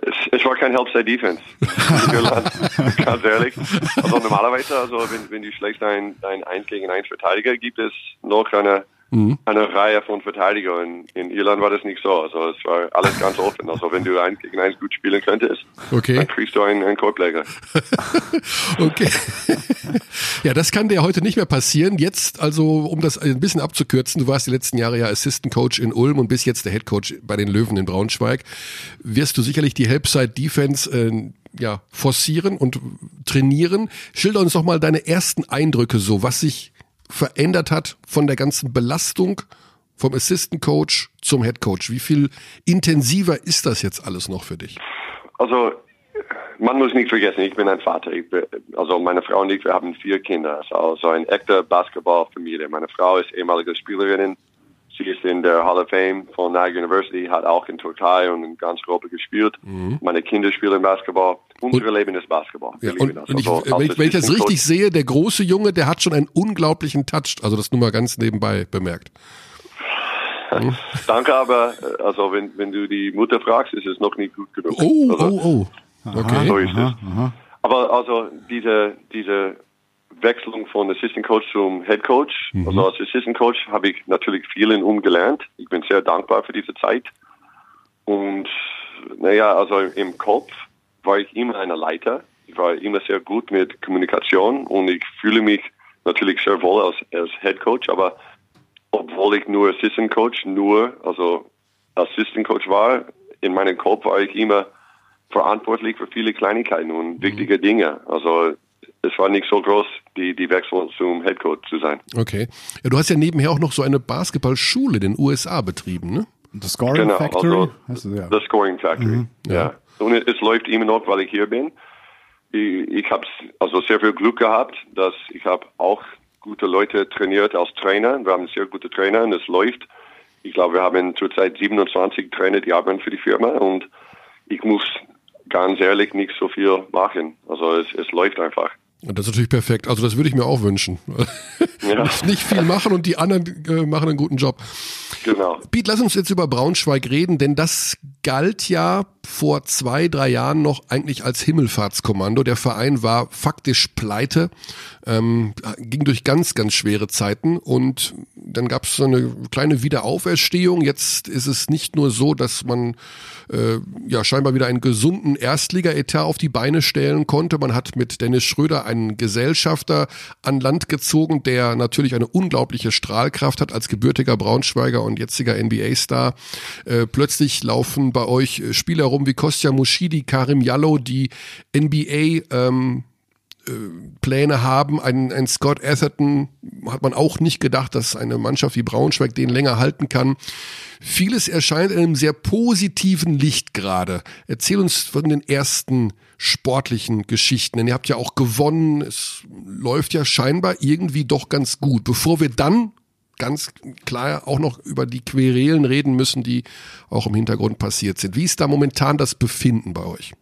S5: Es, es war kein Helpside Defense. ganz ehrlich. Also normalerweise, also wenn, wenn du schlägst ein, ein 1 gegen 1 Verteidiger, gibt es noch eine, eine Reihe von Verteidigern. In Irland war das nicht so. Also es war alles ganz offen. Also wenn du 1 gegen 1 gut spielen könntest,
S1: Okay.
S5: dann kriegst du einen, einen Korbleger.
S1: Okay. ja, das kann dir heute nicht mehr passieren. Jetzt, also, um das ein bisschen abzukürzen, du warst die letzten Jahre ja Assistant Coach in Ulm und bist jetzt der Head Coach bei den Löwen in Braunschweig. Wirst du sicherlich die Helpside Defense äh, ja, forcieren und trainieren. Schilder uns doch mal deine ersten Eindrücke so, was sich verändert hat von der ganzen Belastung vom Assistant Coach zum Head Coach. Wie viel intensiver ist das jetzt alles noch für dich?
S5: Also man muss nicht vergessen, ich bin ein Vater. Bin, also meine Frau und ich, wir haben vier Kinder. Also ein echter Basketballfamilie. Meine Frau ist ehemalige Spielerin. Sie ist in der Hall of Fame von Niagara University, hat auch in Türkei und in ganz Europa gespielt. Meine Kinder spielen Basketball. Unser Leben ist Basketball. Wir
S1: Ja, und,
S5: das.
S1: und ich,
S5: Also
S1: wenn, ich, wenn ich das richtig sehe, der große Junge, der hat schon einen unglaublichen Touch. Also das nur mal ganz nebenbei bemerkt.
S5: Coach. Danke, aber äh, also wenn, wenn du die Mutter fragst, ist es noch nicht gut genug.
S1: Oh,
S5: also,
S1: oh, oh. Okay.
S5: So ist es. Aber also diese, diese Wechselung von Assistant Coach zum Head Coach, also als Assistant Coach habe ich natürlich vielen umgelernt. Ich bin sehr dankbar für diese Zeit. Und naja, also im Kopf war ich immer eine Leiter. Ich war immer sehr gut mit Kommunikation und ich fühle mich natürlich sehr wohl als, als Head Coach, aber obwohl ich nur Assistant Coach, nur, also Assistant Coach war, in meinem Kopf war ich immer verantwortlich für viele Kleinigkeiten und wichtige Dinge. Also es war nicht so groß, die, die Wechsel zum Head Coach zu sein.
S1: Okay. Ja, du hast ja nebenher auch noch so eine Basketballschule in den USA betrieben, ne?
S2: The Scoring
S5: Genau,
S2: Factory?
S5: also
S2: Heißt es, ja.
S5: The Scoring Factory. Ja. Und es, läuft immer noch, weil ich hier bin. Ich, ich habe also sehr viel Glück gehabt, dass ich habe auch gute Leute trainiert als Trainer. Wir haben sehr gute Trainer und es läuft. Ich glaube, wir haben zurzeit 27 Trainer, die arbeiten für die Firma und ich muss ganz ehrlich nicht so viel machen. Also es, es läuft einfach.
S1: Und das ist natürlich perfekt. Also das würde ich mir auch wünschen.
S5: Ja.
S1: nicht, viel machen und die anderen äh, machen einen guten Job.
S5: Genau.
S1: Piet, lass uns jetzt über Braunschweig reden, denn das galt ja vor zwei, drei Jahren noch eigentlich als Himmelfahrtskommando. Der Verein war faktisch pleite, ähm, ging durch ganz, ganz schwere Zeiten und dann gab es so eine kleine Wiederauferstehung. Jetzt ist es nicht nur so, dass man äh, ja scheinbar wieder einen gesunden Erstliga-Etat auf die Beine stellen konnte. Man hat mit Dennis Schröder einen Gesellschafter an Land gezogen, der natürlich eine unglaubliche Strahlkraft hat als gebürtiger Braunschweiger und jetziger NBA-Star. Äh, plötzlich laufen bei euch Spieler rum wie Kostja Mushidi, Karim Jallo, die NBA ähm, äh, Pläne haben. Ein, ein Scott Atherton hat man auch nicht gedacht, dass eine Mannschaft wie Braunschweig den länger halten kann. Vieles erscheint in einem sehr positiven Licht gerade. Erzähl uns von den ersten sportlichen Geschichten, denn ihr habt ja auch gewonnen. Es läuft ja scheinbar irgendwie doch ganz gut. Bevor wir dann ganz klar auch noch über die Querelen reden müssen, die auch im Hintergrund passiert sind. Wie ist da momentan das Befinden bei euch?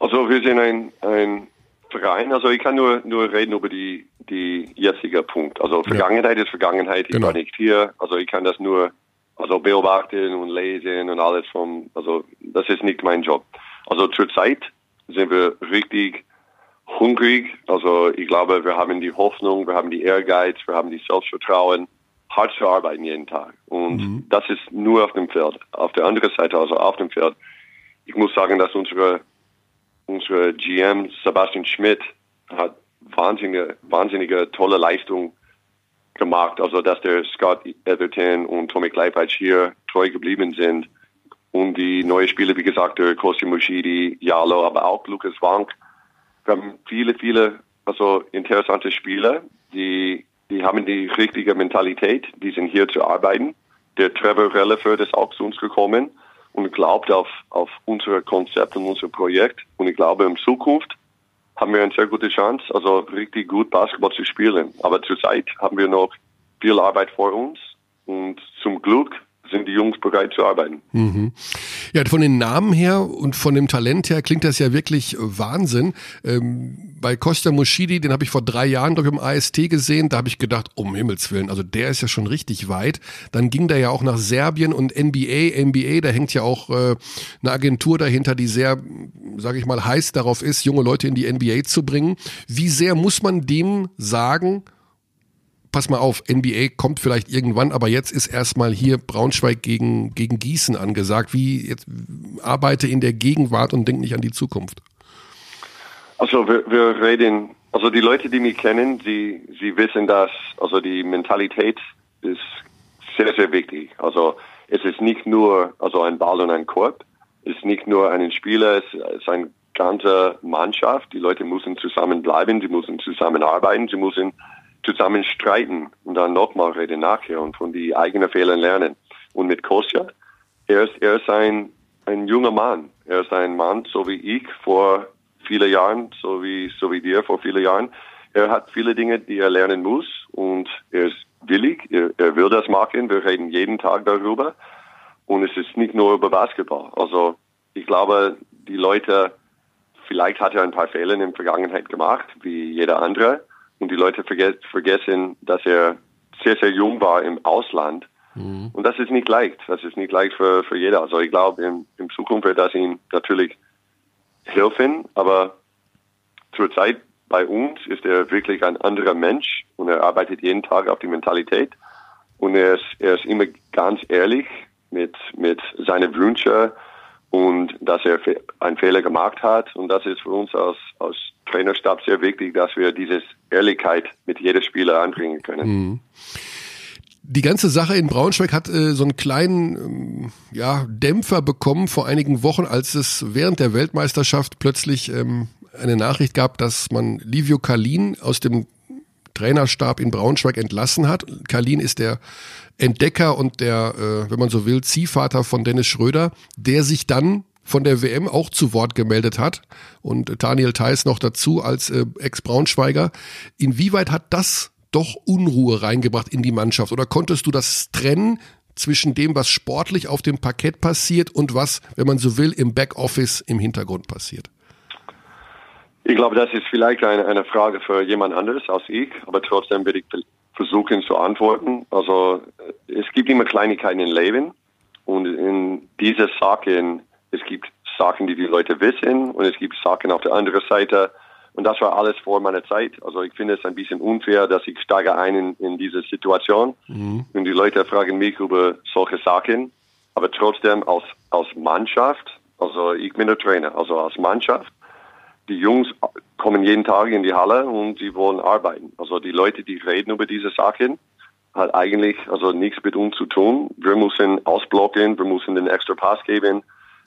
S5: Also wir sind ein, ein Verein, also ich kann nur, nur reden über die, die jetzige Punkt. Also Vergangenheit ist Vergangenheit, ich
S1: Genau.
S5: war nicht hier, also ich kann das nur also beobachten und lesen und alles vom, also das ist nicht mein Job. Also zurzeit sind wir richtig hungrig, also ich glaube, wir haben die Hoffnung, wir haben die Ehrgeiz, wir haben die Selbstvertrauen, hart zu arbeiten jeden Tag. Und das ist nur auf dem Feld. Auf der anderen Seite, also auf dem Feld, ich muss sagen, dass unsere unsere GM Sebastian Schmidt hat wahnsinnige, wahnsinnige tolle Leistung gemacht. Also dass der Scott Everton und Tommy Gleipatsch hier treu geblieben sind. Und die neuen Spieler, wie gesagt, der Kosi Mushidi, Jalo, aber auch Lukas Wank. Wir haben viele, viele also interessante Spieler, die, die haben die richtige Mentalität, die sind hier zu arbeiten. Der Trevor Rellefer ist auch zu uns gekommen und glaubt auf, auf unser Konzept und unser Projekt. Und ich glaube, in Zukunft haben wir eine sehr gute Chance, also richtig gut Basketball zu spielen. Aber zurzeit haben wir noch viel Arbeit vor uns und zum Glück sind die Jungs bereit zu arbeiten.
S1: Mhm. Ja, von den Namen her und von dem Talent her klingt das ja wirklich Wahnsinn. Ähm, bei Costa Mushidi, den habe ich vor drei Jahren, ich, im AST gesehen, da habe ich gedacht, um Himmels Willen, also der ist ja schon richtig weit. Dann ging der ja auch nach Serbien und NBA, NBA, da hängt ja auch äh, eine Agentur dahinter, die sehr, sage ich mal, heiß darauf ist, junge Leute in die NBA zu bringen. Wie sehr muss man dem sagen, pass mal auf, NBA kommt vielleicht irgendwann, aber jetzt ist erstmal hier Braunschweig gegen, gegen Gießen angesagt. Wie jetzt arbeite in der Gegenwart und denk nicht an die Zukunft.
S5: Also wir, wir reden, also die Leute, die mich kennen, sie, sie wissen, dass also die Mentalität ist sehr, sehr wichtig. Also es ist nicht nur also ein Ball und ein Korb, es ist nicht nur ein Spieler, es ist eine ganze Mannschaft. Die Leute müssen zusammenbleiben, sie müssen zusammenarbeiten, sie müssen zusammen streiten und dann nochmal reden nachher und von die eigenen Fehlern lernen. Und mit Kostja, er ist, er ist ein, ein junger Mann. Er ist ein Mann, so wie ich vor vielen Jahren, so wie, so wie dir vor vielen Jahren. Er hat viele Dinge, die er lernen muss und er ist willig, er, er will das machen. Wir reden jeden Tag darüber. Und es ist nicht nur über Basketball. Also ich glaube, die Leute, vielleicht hat er ein paar Fehler in der Vergangenheit gemacht, wie jeder andere. Und die Leute vergessen, dass er sehr, sehr jung war im Ausland. Mhm. Und das ist nicht leicht. Das ist nicht leicht für, für jeder. Also ich glaube, in, in Zukunft wird das ihm natürlich helfen. Aber zurzeit bei uns ist er wirklich ein anderer Mensch und er arbeitet jeden Tag auf die Mentalität. Und er ist, er ist immer ganz ehrlich mit, mit seinen Wünschen und dass er einen Fehler gemacht hat. Und das ist für uns als, als Trainerstab sehr wichtig, dass wir diese Ehrlichkeit mit jedem Spieler anbringen können. Mhm.
S1: Die ganze Sache in Braunschweig hat äh, so einen kleinen ähm, ja, Dämpfer bekommen vor einigen Wochen, als es während der Weltmeisterschaft plötzlich ähm, eine Nachricht gab, dass man Livio Kalin aus dem Trainerstab in Braunschweig entlassen hat. Kalin ist der Entdecker und der, äh, wenn man so will, Ziehvater von Dennis Schröder, der sich dann von der WM auch zu Wort gemeldet hat und Daniel Theiss noch dazu als äh, Ex-Braunschweiger. Inwieweit hat das doch Unruhe reingebracht in die Mannschaft oder konntest du das trennen zwischen dem, was sportlich auf dem Parkett passiert und was, wenn man so will, im Backoffice im Hintergrund passiert?
S5: Ich glaube, das ist vielleicht eine, eine Frage für jemand anderes als ich, aber trotzdem würde ich versuchen zu antworten. Also es gibt immer Kleinigkeiten im Leben und in diese Sachen es gibt Sachen, die die Leute wissen und es gibt Sachen auf der anderen Seite. Und das war alles vor meiner Zeit. Also ich finde es ein bisschen unfair, dass ich steige ein in, in diese Situation mhm. und die Leute fragen mich über solche Sachen. Aber trotzdem als, als Mannschaft, also ich bin der Trainer, also als Mannschaft, die Jungs kommen jeden Tag in die Halle und sie wollen arbeiten. Also die Leute, die reden über diese Sachen, hat eigentlich also nichts mit uns zu tun. Wir müssen ausblocken, wir müssen den extra Pass geben,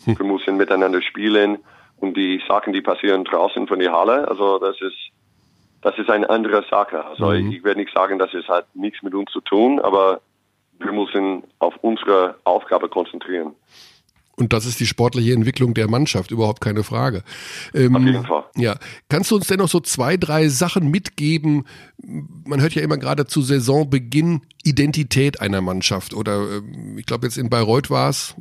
S5: wir müssen miteinander spielen und die Sachen, die passieren draußen von der Halle, also das ist das ist eine andere Sache. Also mhm. ich werde nicht sagen, dass es hat nichts mit uns zu tun, aber wir müssen auf unsere Aufgabe konzentrieren.
S1: Und das ist die sportliche Entwicklung der Mannschaft, überhaupt keine Frage.
S5: Ähm, Auf jeden Fall.
S1: Ja. Kannst du uns denn noch so zwei, drei Sachen mitgeben? Man hört ja immer gerade zu Saisonbeginn Identität einer Mannschaft. Oder ähm, ich glaube jetzt in Bayreuth war es,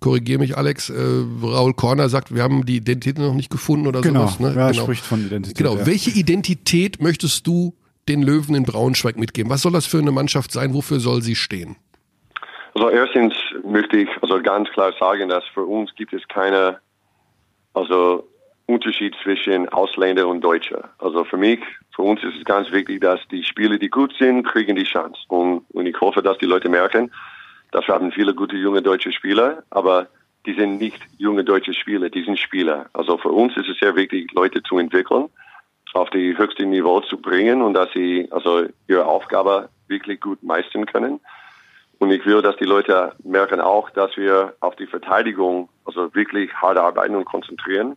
S1: korrigiere mich Alex, äh, Raul Korner sagt, wir haben die Identität noch nicht gefunden oder
S2: genau,
S1: sowas. Ne?
S2: Ja, genau, spricht von Identität.
S1: Genau,
S2: ja.
S1: welche Identität möchtest du den Löwen in Braunschweig mitgeben? Was soll das für eine Mannschaft sein? Wofür soll sie stehen?
S5: Also erstens möchte ich also ganz klar sagen, dass für uns gibt es keine also Unterschied zwischen Ausländer und Deutscher. Also für mich, für uns ist es ganz wichtig, dass die Spieler, die gut sind, kriegen die Chance. Und, und ich hoffe, dass die Leute merken, dass wir haben viele gute junge deutsche Spieler, aber die sind nicht junge deutsche Spieler, die sind Spieler. Also für uns ist es sehr wichtig, Leute zu entwickeln, auf die höchste Niveau zu bringen und dass sie also ihre Aufgabe wirklich gut meistern können. Und ich will, dass die Leute merken auch, dass wir auf die Verteidigung also wirklich hart arbeiten und konzentrieren.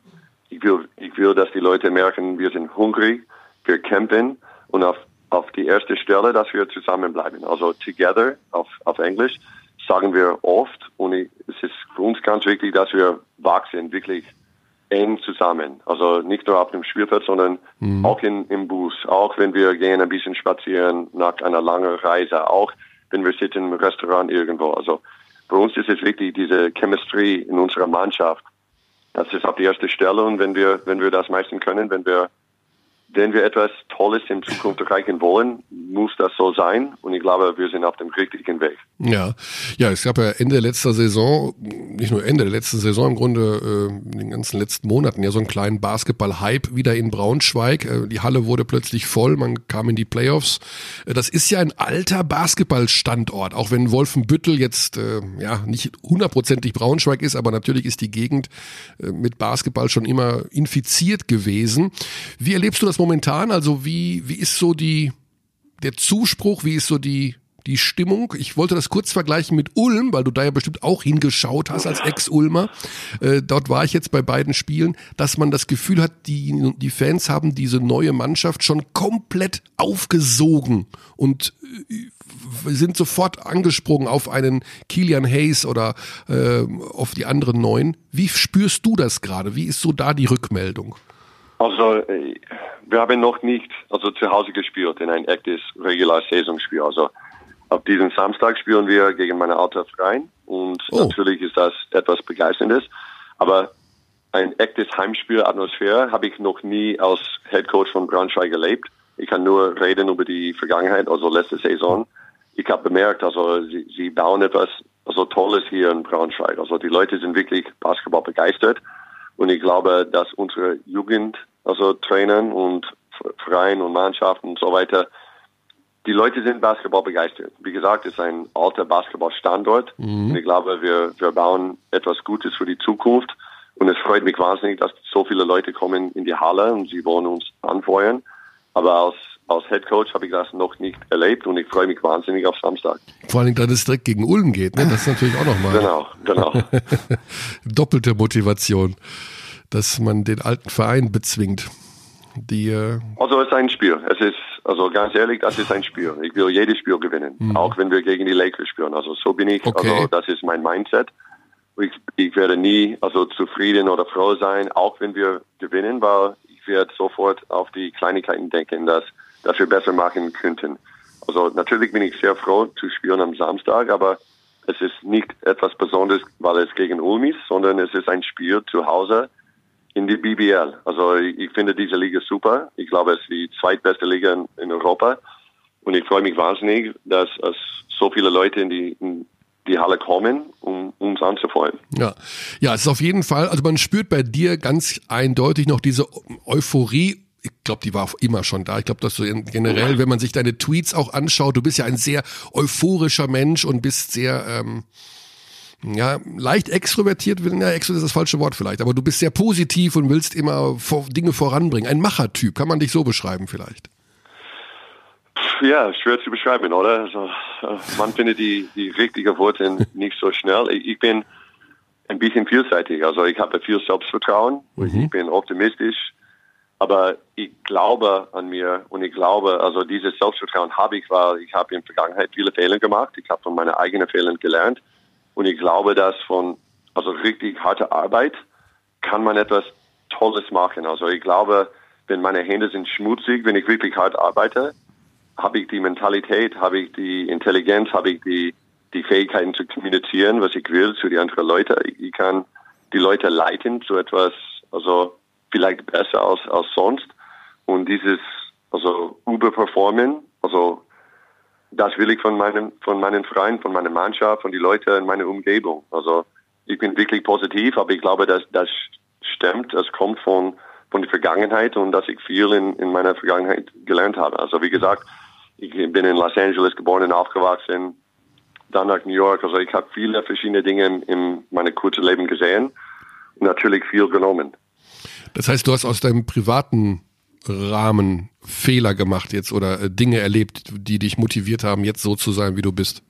S5: Ich will, ich will, dass die Leute merken, wir sind hungrig, wir kämpfen und auf auf die erste Stelle, dass wir zusammenbleiben. Also together auf, auf Englisch sagen wir oft und es ist für uns ganz wichtig, dass wir wachsen, wirklich eng zusammen. Also nicht nur auf dem Spielplatz, sondern mhm. auch in, im Bus, auch wenn wir gehen ein bisschen spazieren nach einer langen Reise, auch wenn wir sitzen im Restaurant irgendwo. Also für uns ist es wirklich diese Chemistry in unserer Mannschaft. Das ist auf die erste Stelle und wenn wir, wenn wir das meisten können, wenn wir wenn wir etwas Tolles in Zukunft erreichen wollen, muss das so sein. Und ich glaube, wir sind auf dem richtigen Weg.
S1: Ja, ja, es gab ja Ende letzter Saison, nicht nur Ende der letzten Saison, im Grunde äh, in den ganzen letzten Monaten ja so einen kleinen Basketball-Hype wieder in Braunschweig. Äh, die Halle wurde plötzlich voll, man kam in die Playoffs. Äh, das ist ja ein alter Basketballstandort, auch wenn Wolfenbüttel jetzt äh, ja nicht hundertprozentig Braunschweig ist, aber natürlich ist die Gegend äh, mit Basketball schon immer infiziert gewesen. Wie erlebst du das momentan? Also wie, wie ist so die, der Zuspruch, wie ist so die, die Stimmung. Ich wollte das kurz vergleichen mit Ulm, weil du da ja bestimmt auch hingeschaut hast als Ex-Ulmer. Äh, dort war ich jetzt bei beiden Spielen, dass man das Gefühl hat, die, die Fans haben diese neue Mannschaft schon komplett aufgesogen und äh, sind sofort angesprungen auf einen Kilian Hayes oder äh, auf die anderen neuen. Wie spürst du das gerade? Wie ist so da die Rückmeldung?
S5: Also äh, wir haben noch nicht also zu Hause gespielt in ein echtes regular Saisonspiel. Also auf diesen Samstag spielen wir gegen meine alte Verein und oh. natürlich ist das etwas Begeisterndes. Aber ein echtes Heimspielatmosphäre habe ich noch nie als Head Coach von Braunschweig erlebt. Ich kann nur reden über die Vergangenheit, also letzte Saison. Ich habe bemerkt, also sie, sie bauen etwas also Tolles hier in Braunschweig. Also die Leute sind wirklich Basketball begeistert und ich glaube, dass unsere Jugend, also Trainern und Vereine und Mannschaften und so weiter die Leute sind Basketball begeistert. Wie gesagt, es ist ein alter Basketballstandort. Mhm. Ich glaube, wir, wir bauen etwas Gutes für die Zukunft. Und es freut mich wahnsinnig, dass so viele Leute kommen in die Halle und sie wollen uns anfeuern. Aber als, als Head Coach habe ich das noch nicht erlebt und ich freue mich wahnsinnig auf Samstag.
S1: Vor allem, da es direkt gegen Ulm geht, ne? Das ist natürlich auch nochmal.
S5: Genau, genau.
S1: Doppelte Motivation, dass man den alten Verein bezwingt. Die, äh
S5: also es ist ein Spiel. Es ist, also ganz ehrlich, das ist ein Spiel. Ich will jedes Spiel gewinnen, mhm. auch wenn wir gegen die Lakers spielen. Also so bin ich. Okay. Also das ist mein Mindset. Ich, ich werde nie also zufrieden oder froh sein, auch wenn wir gewinnen, weil ich werde sofort auf die Kleinigkeiten denken, dass, dass wir besser machen könnten. Also natürlich bin ich sehr froh zu spielen am Samstag, aber es ist nicht etwas Besonderes, weil es gegen Ulm ist, sondern es ist ein Spiel zu Hause in die BBL. Also ich, ich, finde diese Liga super. Ich glaube, es ist die zweitbeste Liga in, in Europa. Und ich freue mich wahnsinnig, dass es so viele Leute in die, in die Halle kommen, um uns anzufreuen.
S1: Ja, ja, es ist auf jeden Fall, also man spürt bei dir ganz eindeutig noch diese Euphorie ich glaube, die war immer schon da. Ich glaube, dass du generell, wenn man sich deine Tweets auch anschaut, du bist ja ein sehr euphorischer Mensch und bist sehr, ähm, ja, leicht extrovertiert, ja, extrovertiert ist das falsche Wort vielleicht, aber du bist sehr positiv und willst immer Dinge voranbringen. Ein Machertyp, kann man dich so beschreiben vielleicht?
S5: Ja, schwer zu beschreiben, oder? Also, äh, man findet die, die richtigen Worte nicht so schnell. Ich bin ein bisschen vielseitig, also ich habe viel Selbstvertrauen, mhm. ich bin optimistisch, aber ich glaube an mir und ich glaube, also dieses Selbstvertrauen habe ich, weil ich habe in der Vergangenheit viele Fehler gemacht, ich habe von meinen eigenen Fehlern gelernt und ich glaube, dass von also richtig harter Arbeit kann man etwas Tolles machen. Also ich glaube, wenn meine Hände sind schmutzig, wenn ich wirklich hart arbeite, habe ich die Mentalität, habe ich die Intelligenz, habe ich die, die Fähigkeiten zu kommunizieren, was ich will zu den anderen Leuten. Ich, ich kann die Leute leiten zu etwas, also vielleicht besser als, als sonst. Und dieses, also überperformen, also das will ich von meinem, von meinen Freunden, von meiner Mannschaft, von den Leuten in meiner Umgebung. Also ich bin wirklich positiv, aber ich glaube, dass das stimmt. Das kommt von, von der Vergangenheit und dass ich viel in, in meiner Vergangenheit gelernt habe. Also wie gesagt, ich bin in Los Angeles geboren und aufgewachsen, dann nach New York. Also ich habe viele verschiedene Dinge in, in meinem kurzen Leben gesehen und natürlich viel genommen.
S1: Das heißt, du hast aus deinem privaten Rahmen Fehler gemacht jetzt oder äh, Dinge erlebt, die dich motiviert haben, jetzt so zu sein, wie du bist?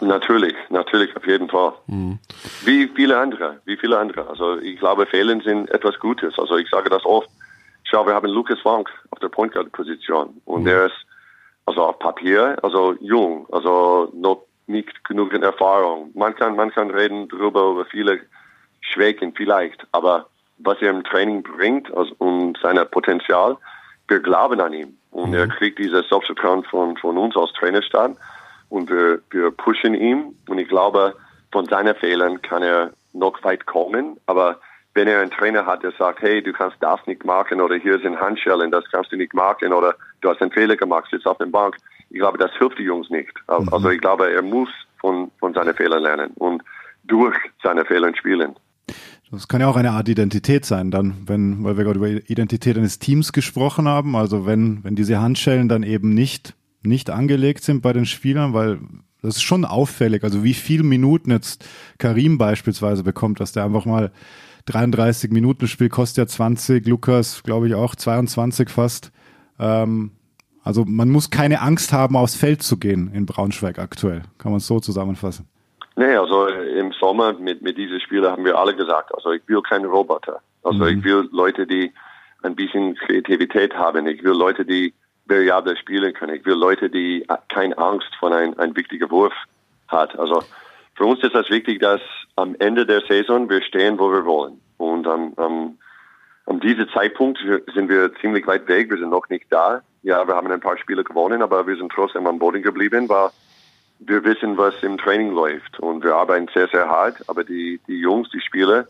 S5: Natürlich, natürlich, auf jeden Fall. Mhm. Wie viele andere, wie viele andere. Also ich glaube, Fehlen sind etwas Gutes. Also ich sage das oft. Schau, wir haben Lucas Frank auf der Point Guard Position und mhm. der ist also auf Papier, also jung, also noch nicht genug in Erfahrung. Man kann, man kann reden darüber, über viele Schwächen vielleicht, aber was er im Training bringt also, und sein Potenzial, wir glauben an ihn. Und er kriegt dieses Selbstvertrauen von, von uns als Trainerstab und wir, wir pushen ihn. Und ich glaube, von seinen Fehlern kann er noch weit kommen. Aber wenn er einen Trainer hat, der sagt, hey, du kannst das nicht machen oder hier sind Handschellen, das kannst du nicht machen oder du hast einen Fehler gemacht, sitzt auf der Bank. Ich glaube, das hilft die Jungs nicht. Also ich glaube, er muss von, von seinen Fehlern lernen und durch seine Fehler spielen.
S2: Das kann ja auch eine Art Identität sein, dann, wenn, weil wir gerade über Identität eines Teams gesprochen haben, also wenn, wenn diese Handschellen dann eben nicht, nicht angelegt sind bei den Spielern, weil das ist schon auffällig, also wie viele Minuten jetzt Karim beispielsweise bekommt, dass der einfach mal 33 Minuten das Spiel kostet ja 20, Lukas glaube ich auch 22 fast. Ähm, also man muss keine Angst haben, aufs Feld zu gehen in Braunschweig aktuell. Kann man es so zusammenfassen?
S5: Nee, also im Sommer mit, mit diesen Spielen haben wir alle gesagt, also ich will keine Roboter. Also
S2: Mhm.
S5: ich will Leute, die ein bisschen Kreativität haben. Ich will Leute, die variabel spielen können. Ich will Leute, die keine Angst vor einem ein wichtigen Wurf hat. Also für uns ist das wichtig, dass am Ende der Saison wir stehen, wo wir wollen. Und am, am, am diesem Zeitpunkt sind wir ziemlich weit weg. Wir sind noch nicht da. Ja, wir haben ein paar Spiele gewonnen, aber wir sind trotzdem am Boden geblieben, weil wir wissen, was im Training läuft und wir arbeiten sehr, sehr hart. Aber die, die Jungs, die Spieler,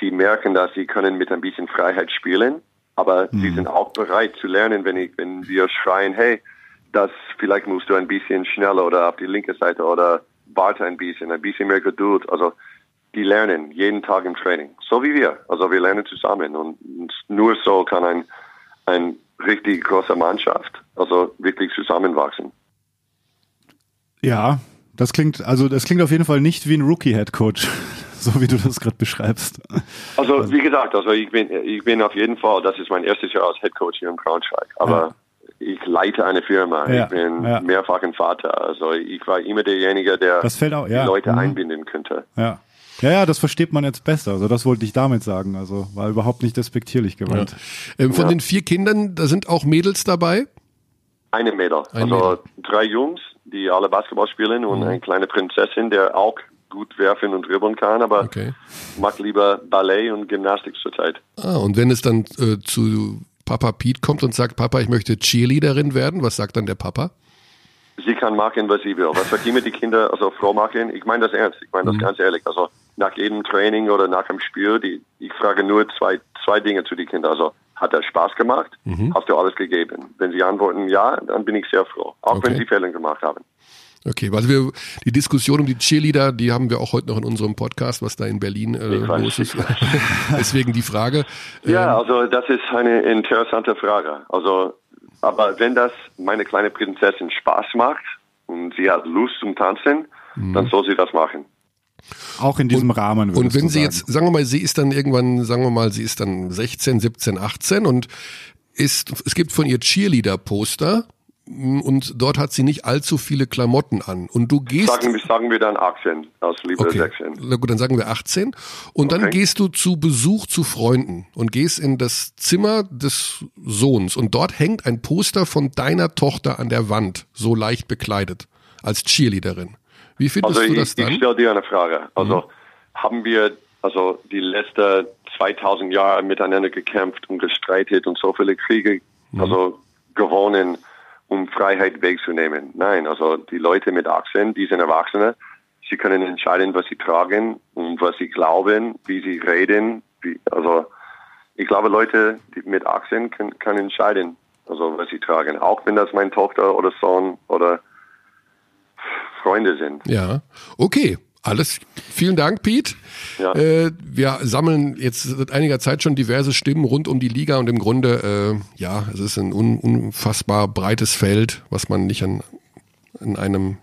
S5: sie merken, dass sie können mit ein bisschen Freiheit spielen, aber sie sind auch bereit zu lernen, wenn ich, wenn wir schreien, hey, das vielleicht musst du ein bisschen schneller oder auf die linke Seite oder warte ein bisschen, ein bisschen mehr Geduld. Also die lernen jeden Tag im Training, so wie wir. Also wir lernen zusammen und nur so kann ein ein richtig große Mannschaft, also wirklich zusammenwachsen.
S2: Ja, das klingt, also das klingt auf jeden Fall nicht wie ein Rookie-Head-Coach, so wie du das gerade beschreibst.
S5: Also wie gesagt, also ich bin, ich bin auf jeden Fall, das ist mein erstes Jahr als Head Coach hier in Braunschweig, aber ich leite eine Firma,
S2: Ja,
S5: ich bin
S2: ja.
S5: mehrfach ein Vater, also ich war immer derjenige, der
S2: Das fällt auch- ja.
S5: die Leute
S2: Mhm.
S5: einbinden könnte.
S2: Ja. Ja, ja, das versteht man jetzt besser. Also das wollte ich damit sagen. Also war überhaupt nicht despektierlich gemeint.
S1: Ähm, von den vier Kindern, da sind auch Mädels dabei.
S5: Eine Mädel,
S1: Ein
S5: also
S1: Mädel.
S5: drei Jungs, die alle Basketball spielen und eine kleine Prinzessin, der auch gut werfen und dribbeln kann, aber
S1: Okay.
S5: macht lieber Ballet und Gymnastik zurzeit.
S1: Ah, und wenn es dann äh, zu Papa Pete kommt und sagt, Papa, ich möchte Cheerleaderin werden, was sagt dann der Papa?
S5: sie kann machen, was sie will. Was sagt immer die Kinder also froh machen? Ich meine das ernst. Ich meine das ganz ehrlich. Also nach jedem Training oder nach dem Spiel, die, ich frage nur zwei, zwei Dinge zu den Kindern. Also hat er Spaß gemacht? Hast du alles gegeben? Wenn sie antworten ja, dann bin ich sehr froh. Auch
S1: Okay.
S5: wenn sie Fehler gemacht haben.
S1: Okay, also wir, die Diskussion um die Cheerleader, die haben wir auch heute noch in unserem Podcast, was da in Berlin äh, los ist. Deswegen die Frage.
S5: Ja, also das ist eine interessante Frage. Also, aber wenn das meine kleine Prinzessin Spaß macht und sie hat Lust zum Tanzen, dann soll sie das machen.
S2: Auch in diesem Rahmen.
S1: Und wenn sie
S2: sagen.
S1: jetzt, sagen wir mal, sie ist dann irgendwann, sagen wir mal, sie ist dann 16, 17, 18 und ist, es gibt von ihr Cheerleader-Poster mm, und dort hat sie nicht allzu viele Klamotten an. Und du gehst.
S5: Sagen, wir- sagen wir dann 18 als lieber
S1: Okay,
S5: 16.
S1: na gut, dann sagen wir 18. Und dann
S5: Okay.
S1: gehst du zu Besuch zu Freunden und gehst in das Zimmer des Sohns und dort hängt ein Poster von deiner Tochter an der Wand, so leicht bekleidet, als Cheerleaderin. Wie findest
S5: Also
S1: du
S5: ich,
S1: das
S5: ich
S1: dann? Mhm.
S5: stelle dir eine Frage. Also haben wir also die letzten 2000 Jahre miteinander gekämpft und gestreitet und so viele Kriege
S1: Mhm.
S5: also gewonnen, um Freiheit wegzunehmen? Nein, also die Leute mit 18, die sind Erwachsene, sie können entscheiden, was sie tragen und was sie glauben, wie sie reden. Wie, also ich glaube, Leute mit 18 können, können entscheiden, also was sie tragen, auch wenn das meine Tochter oder Sohn oder Freunde sind.
S1: Ja, okay. Alles. Vielen Dank, Pete.
S5: Ja.
S1: Äh, wir sammeln jetzt seit einiger Zeit schon diverse Stimmen rund um die Liga und im Grunde, äh, ja, es ist ein un unfassbar breites Feld, was man nicht an, in einem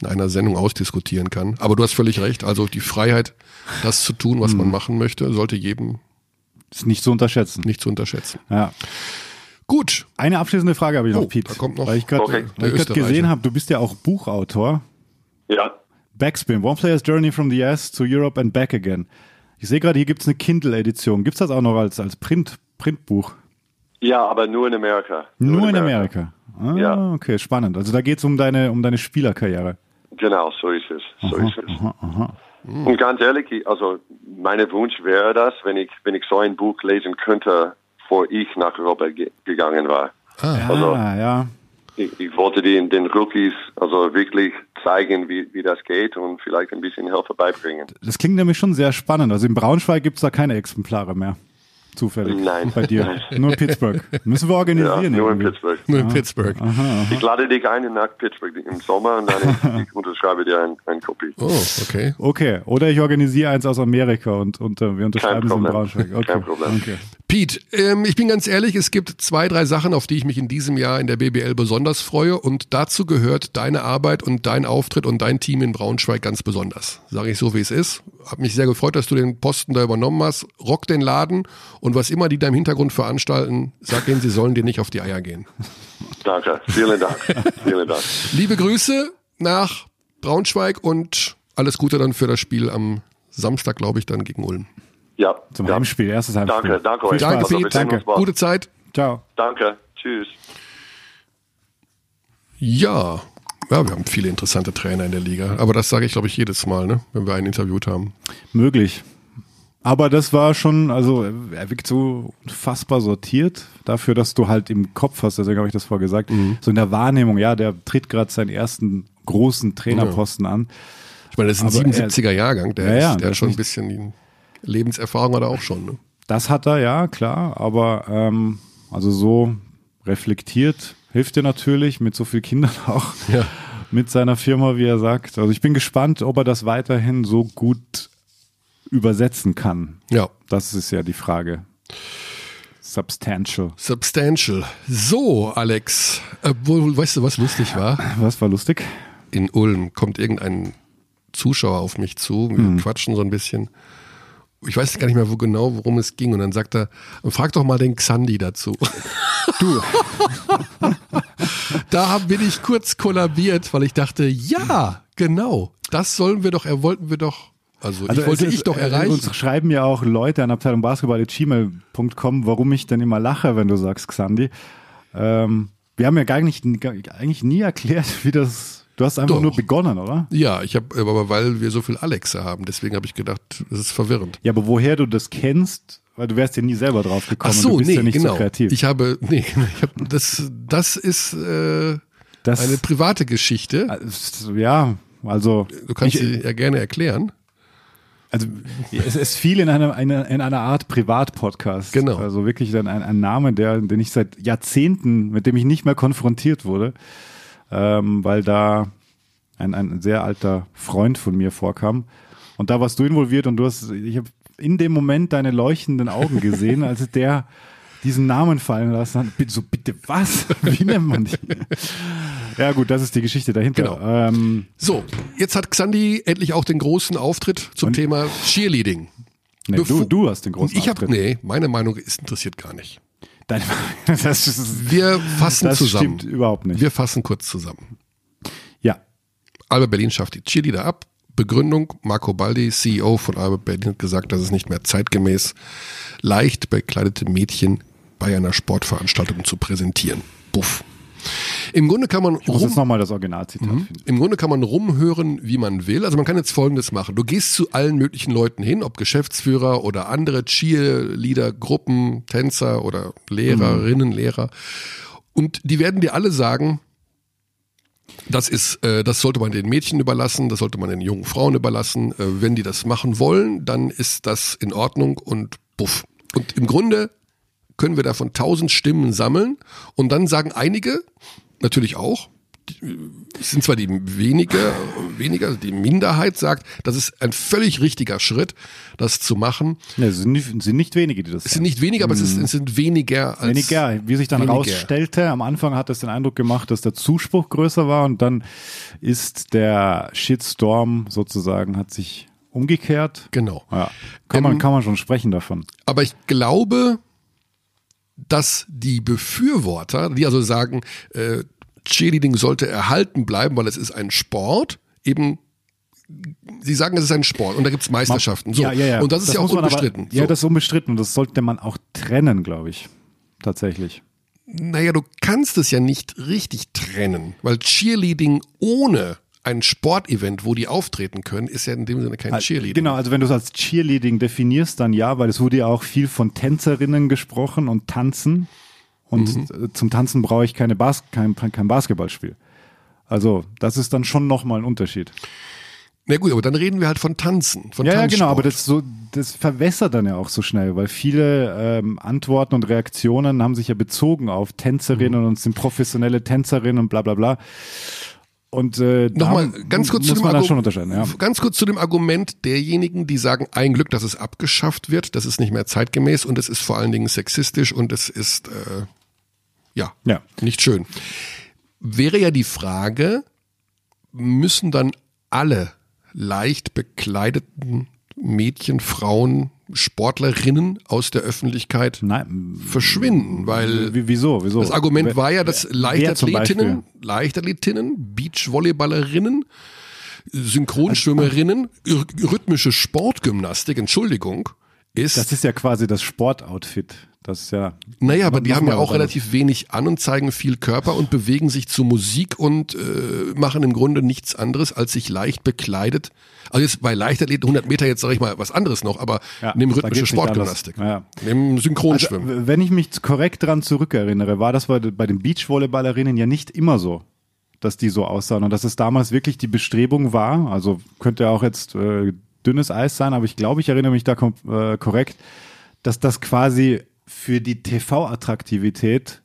S1: in einer Sendung ausdiskutieren kann. Aber du hast völlig recht. Also die Freiheit, das zu tun, was man machen möchte, sollte jedem
S2: ist nicht zu unterschätzen.
S1: nicht zu unterschätzen.
S2: Ja.
S1: Gut.
S2: Eine abschließende Frage habe ich noch,
S1: Oh,
S2: Pete.
S1: da kommt noch
S2: weil ich gerade
S5: Okay.
S2: Gesehen habe, du bist ja auch Buchautor.
S5: Ja,
S2: Backspin, One Player's Journey from the US to Europe and Back Again. Ich sehe gerade, hier gibt es eine Kindle-Edition. Gibt es das auch noch als, als Print, Printbuch?
S5: ja, aber nur in Amerika.
S2: Nur, in Amerika. Ah,
S5: Ja.
S2: okay, spannend. Also da geht's um deine, um deine Spielerkarriere.
S5: Genau, so ist es. So ist es. Und ganz ehrlich, ich- also mein Wunsch wäre das, wenn ich, wenn ich so ein Buch lesen könnte, bevor ich nach Europa ge gegangen war. Also
S2: Ah, ja.
S5: ich, ich wollte den, den Rookies also wirklich zeigen, wie, wie das geht und vielleicht ein bisschen Hilfe beibringen.
S2: Das klingt nämlich schon sehr spannend. Also in Braunschweig gibt's da keine Exemplare mehr. Zufällig.
S5: Nein.
S2: Bei dir. Nur in Pittsburgh. Müssen wir
S5: Ja,
S2: organisieren.
S5: nur in
S2: irgendwie.
S5: Pittsburgh.
S1: Nur in Pittsburgh.
S5: Ich lade dich ein nach Pittsburgh im Sommer und dann ich, unterschreibe dir ein, ein Kopie.
S1: Oh, okay.
S2: Okay. Oder ich organisiere eins aus Amerika und, und äh, wir unterschreiben es in. Braunschweig. Okay.
S5: Kein Problem.
S2: Okay.
S1: Pete, ähm, ich bin ganz ehrlich, es gibt zwei, drei Sachen, auf die ich mich in diesem Jahr in der BBL besonders freue und dazu gehört deine Arbeit und dein Auftritt und dein Team in Braunschweig ganz besonders. Sage ich so, wie es ist. Hab mich sehr gefreut, dass du den Posten da übernommen hast. Rock den Laden und was immer die da im Hintergrund veranstalten, sag ihnen, sie sollen dir nicht auf die Eier gehen.
S5: Danke, vielen Dank. vielen Dank.
S1: Liebe Grüße nach Braunschweig und alles Gute dann für das Spiel am Samstag, glaube ich, dann gegen Ulm.
S5: Ja,
S2: Zum
S5: ja.
S2: Heimspiel, erstes Heimspiel.
S5: Danke, danke euch.
S1: Danke,
S2: Spaß.
S5: Also,
S1: Pete.
S5: bald.
S1: Gute Zeit.
S2: Ciao.
S5: Danke, tschüss.
S1: Ja. Ja, wir haben viele interessante Trainer in der Liga. Aber das sage ich, glaube ich, jedes Mal, ne? wenn wir einen interviewt haben.
S2: Möglich. Aber das war schon, also er wirkt so unfassbar sortiert dafür, dass du halt im Kopf hast, deswegen habe ich das vorher gesagt,
S1: Mhm.
S2: so in der Wahrnehmung, ja, der tritt gerade seinen ersten großen Trainerposten an.
S1: Ich meine, das ist ein
S2: Aber er-
S1: 77er Jahrgang, der,
S2: Ja, ja,
S1: ist, der hat schon ein bisschen Lebenserfahrung hat er auch schon. Ne?
S2: Das hat er, ja, klar, aber ähm, also so reflektiert hilft dir natürlich mit so vielen Kindern auch
S1: Ja.
S2: mit seiner Firma, wie er sagt. Also ich bin gespannt, ob er das weiterhin so gut übersetzen kann.
S1: Ja.
S2: Das ist ja die Frage. Substantial.
S1: Substantial. So, Alex, obwohl, weißt du, was lustig war?
S2: Was war lustig?
S1: In Ulm kommt irgendein Zuschauer auf mich zu, wir
S2: Hm.
S1: quatschen so ein bisschen. Ich weiß gar nicht mehr wo genau, worum es ging. Und dann sagt er, frag doch mal den Xandi dazu.
S2: Du.
S1: da bin ich kurz kollabiert, weil ich dachte, ja, genau, das sollen wir doch, er wollten wir doch, also, ich wollte
S2: es
S1: ich
S2: ist-
S1: doch
S2: äh,
S1: erreichen.
S2: Uns schreiben ja auch Leute an Abteilung Basketball.gmail.com, warum ich denn immer lache, wenn du sagst Xandi. Ähm, wir haben ja gar nicht, eigentlich nie erklärt, wie das. Du hast einfach
S1: Doch.
S2: nur begonnen, oder?
S1: Ja, ich habe, aber weil wir so viel Alexa haben, deswegen habe ich gedacht, das ist verwirrend.
S2: Ja, aber woher du das kennst, weil du wärst ja nie selber drauf
S1: Ach
S2: gekommen.
S1: so,
S2: du bist
S1: nee,
S2: ja nicht
S1: genau.
S2: so kreativ.
S1: Ich habe, nee, ich habe, das, das ist äh,
S2: das,
S1: eine private Geschichte.
S2: also, ja, also
S1: Du kannst
S2: ich,
S1: sie ja gerne erklären.
S2: Also es ist viel in einer, einer in einer Art Privatpodcast.
S1: Genau.
S2: Also wirklich dann ein, ein Name, der, den ich seit Jahrzehnten, mit dem ich nicht mehr konfrontiert wurde, ähm, weil da ein, ein sehr alter Freund von mir vorkam. Und da warst du involviert und du hast, ich habe in dem Moment deine leuchtenden Augen gesehen, als der diesen Namen fallen lassen hat. So, bitte was? Wie nennt man die? Ja gut, das ist die Geschichte dahinter.
S1: Genau.
S2: Ähm,
S1: So, jetzt hat Xandi endlich auch den großen Auftritt zum Thema Cheerleading.
S2: nee, du, du hast den großen
S1: Ich habe,
S2: Auftritt.
S1: nee, meine Meinung ist interessiert gar nicht.
S2: Deine, das ist,
S1: Wir fassen
S2: das
S1: zusammen.
S2: stimmt überhaupt nicht.
S1: Wir fassen kurz zusammen.
S2: ja,
S1: Alba Berlin schafft die Cheerleader ab. Begründung, Marco Baldi, CEO von Alba Berlin, hat gesagt, dass es nicht mehr zeitgemäß leicht bekleidete Mädchen bei einer Sportveranstaltung zu präsentieren. Buff. Im Grunde kann man
S2: ich muss
S1: rum,
S2: jetzt nochmal das Originalzitat finden.
S1: im Grunde kann man rumhören, wie man will. Also man kann jetzt Folgendes machen. Du gehst zu allen möglichen Leuten hin, ob Geschäftsführer oder andere Cheerleader, Gruppen, Tänzer oder Lehrerinnen, Lehrer. Und die werden dir alle sagen, das ist, äh, das sollte man den Mädchen überlassen, das sollte man den jungen Frauen überlassen. Äh, wenn die das machen wollen, dann ist das in Ordnung und buff. Und im Grunde können wir davon tausend Stimmen sammeln und dann sagen einige, natürlich auch, es sind zwar die weniger, weniger, die Minderheit sagt, das ist ein völlig richtiger Schritt, das zu machen.
S2: Ja, es sind, nicht, sind nicht wenige, die das
S1: Es sind nicht weniger, aber es, ist, es sind weniger als
S2: Weniger, wie sich dann
S1: weniger.
S2: rausstellte, am Anfang hat es den Eindruck gemacht, dass der Zuspruch größer war und dann ist der Shitstorm sozusagen, hat sich umgekehrt.
S1: Genau.
S2: Ja, kann, man,
S1: Ähm,
S2: kann man schon sprechen davon.
S1: Aber ich glaube, dass die Befürworter, die also sagen, äh, Cheerleading sollte erhalten bleiben, weil es ist ein Sport, eben Sie sagen, es ist ein Sport und da gibt's Meisterschaften. So.
S2: Ja, ja, ja.
S1: Und das ist ja auch unbestritten.
S2: Aber, ja,
S1: so.
S2: das ist unbestritten und das sollte man auch trennen, glaube ich. Tatsächlich.
S1: Naja, du kannst es ja nicht richtig trennen, weil Cheerleading ohne ein Sportevent, wo die auftreten können, ist ja in dem Sinne kein Cheerleading.
S2: Genau, also wenn du es als Cheerleading definierst, dann ja, weil es wurde ja auch viel von Tänzerinnen gesprochen und Tanzen. Und
S1: Mhm.
S2: äh, zum Tanzen brauche ich keine Bas kein, kein Basketballspiel. Also das ist dann schon nochmal ein Unterschied.
S1: Na gut, aber dann reden wir halt von Tanzen, von
S2: Ja, ja, genau, aber das so, das verwässert dann ja auch so schnell, weil viele ähm, Antworten und Reaktionen haben sich ja bezogen auf Tänzerinnen
S1: Mhm.
S2: und sind professionelle Tänzerinnen und bla bla bla. Und äh,
S1: Nochmal ganz kurz zu dem
S2: unterscheiden. Ja.
S1: Ganz kurz zu dem Argument derjenigen, die sagen, ein Glück, dass es abgeschafft wird, das ist nicht mehr zeitgemäß und es ist vor allen Dingen sexistisch und es ist äh, ja,
S2: Ja.
S1: nicht schön. Wäre ja die Frage, müssen dann alle leicht bekleideten Mädchen, Frauen, Sportlerinnen aus der Öffentlichkeit
S2: Nein,
S1: verschwinden, weil
S2: wie, wieso, wieso?
S1: das Argument
S2: Wer-
S1: war ja, dass Leichtathletinnen? Leichtathletinnen, Beachvolleyballerinnen, Synchronschwimmerinnen, rhythmische Sportgymnastik, Entschuldigung, ist,
S2: Das ist ja quasi das Sportoutfit. Das ist ja.
S1: naja, aber die haben ja auch
S2: was anderes.
S1: relativ wenig an und zeigen viel Körper und bewegen sich zu Musik und äh, machen im Grunde nichts anderes, als sich leicht bekleidet. Also jetzt bei Leichtathleten 100 Meter jetzt sage ich mal was anderes noch, aber
S2: Ja,
S1: nimm rhythmische Sportgymnastik,
S2: anders.
S1: nimm Synchronschwimmen.
S2: Also, wenn ich mich korrekt dran zurückerinnere, war das bei, bei den Beachvolleyballerinnen ja nicht immer so, dass die so aussahen und dass es damals wirklich die Bestrebung war, also könnte auch jetzt äh, dünnes Eis sein, aber ich glaube, ich erinnere mich da kom äh, korrekt, dass das quasi für die TV-Attraktivität,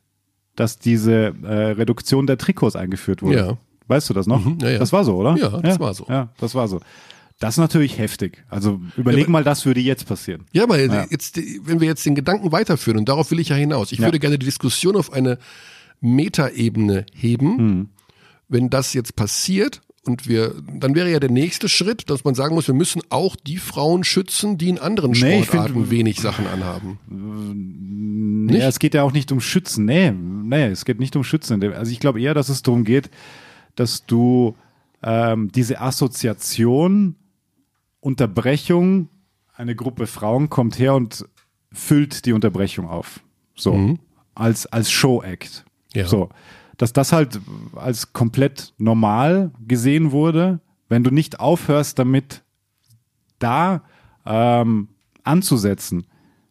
S2: dass diese äh, Reduktion der Trikots eingeführt wurde.
S1: Ja.
S2: Weißt du das noch?
S1: Mhm, ja, ja.
S2: Das war so, oder?
S1: Ja, das war so.
S2: Ja, das war so. Das ist natürlich heftig. Also überleg
S1: aber-
S2: mal, das würde jetzt passieren.
S1: Ja, aber
S2: Ja.
S1: jetzt, wenn wir jetzt den Gedanken weiterführen, und darauf will ich ja hinaus, ich
S2: Ja.
S1: würde gerne die Diskussion auf eine Metaebene heben,
S2: Hm.
S1: wenn das jetzt passiert. Und wir, dann wäre ja der nächste Schritt, dass man sagen muss, wir müssen auch die Frauen schützen, die in anderen
S2: Nee,
S1: Sportarten
S2: find-
S1: wenig Sachen anhaben.
S2: Nee,
S1: Nicht?
S2: es geht ja auch nicht um Schützen. Nee, nee, es geht nicht um Schützen. Also ich glaube eher, dass es darum geht, dass du ähm, diese Assoziation, Unterbrechung, eine Gruppe Frauen kommt her und füllt die Unterbrechung auf. So. Als, als Show-Act.
S1: Ja.
S2: So. Dass das halt als komplett normal gesehen wurde, wenn du nicht aufhörst damit, da ähm, anzusetzen,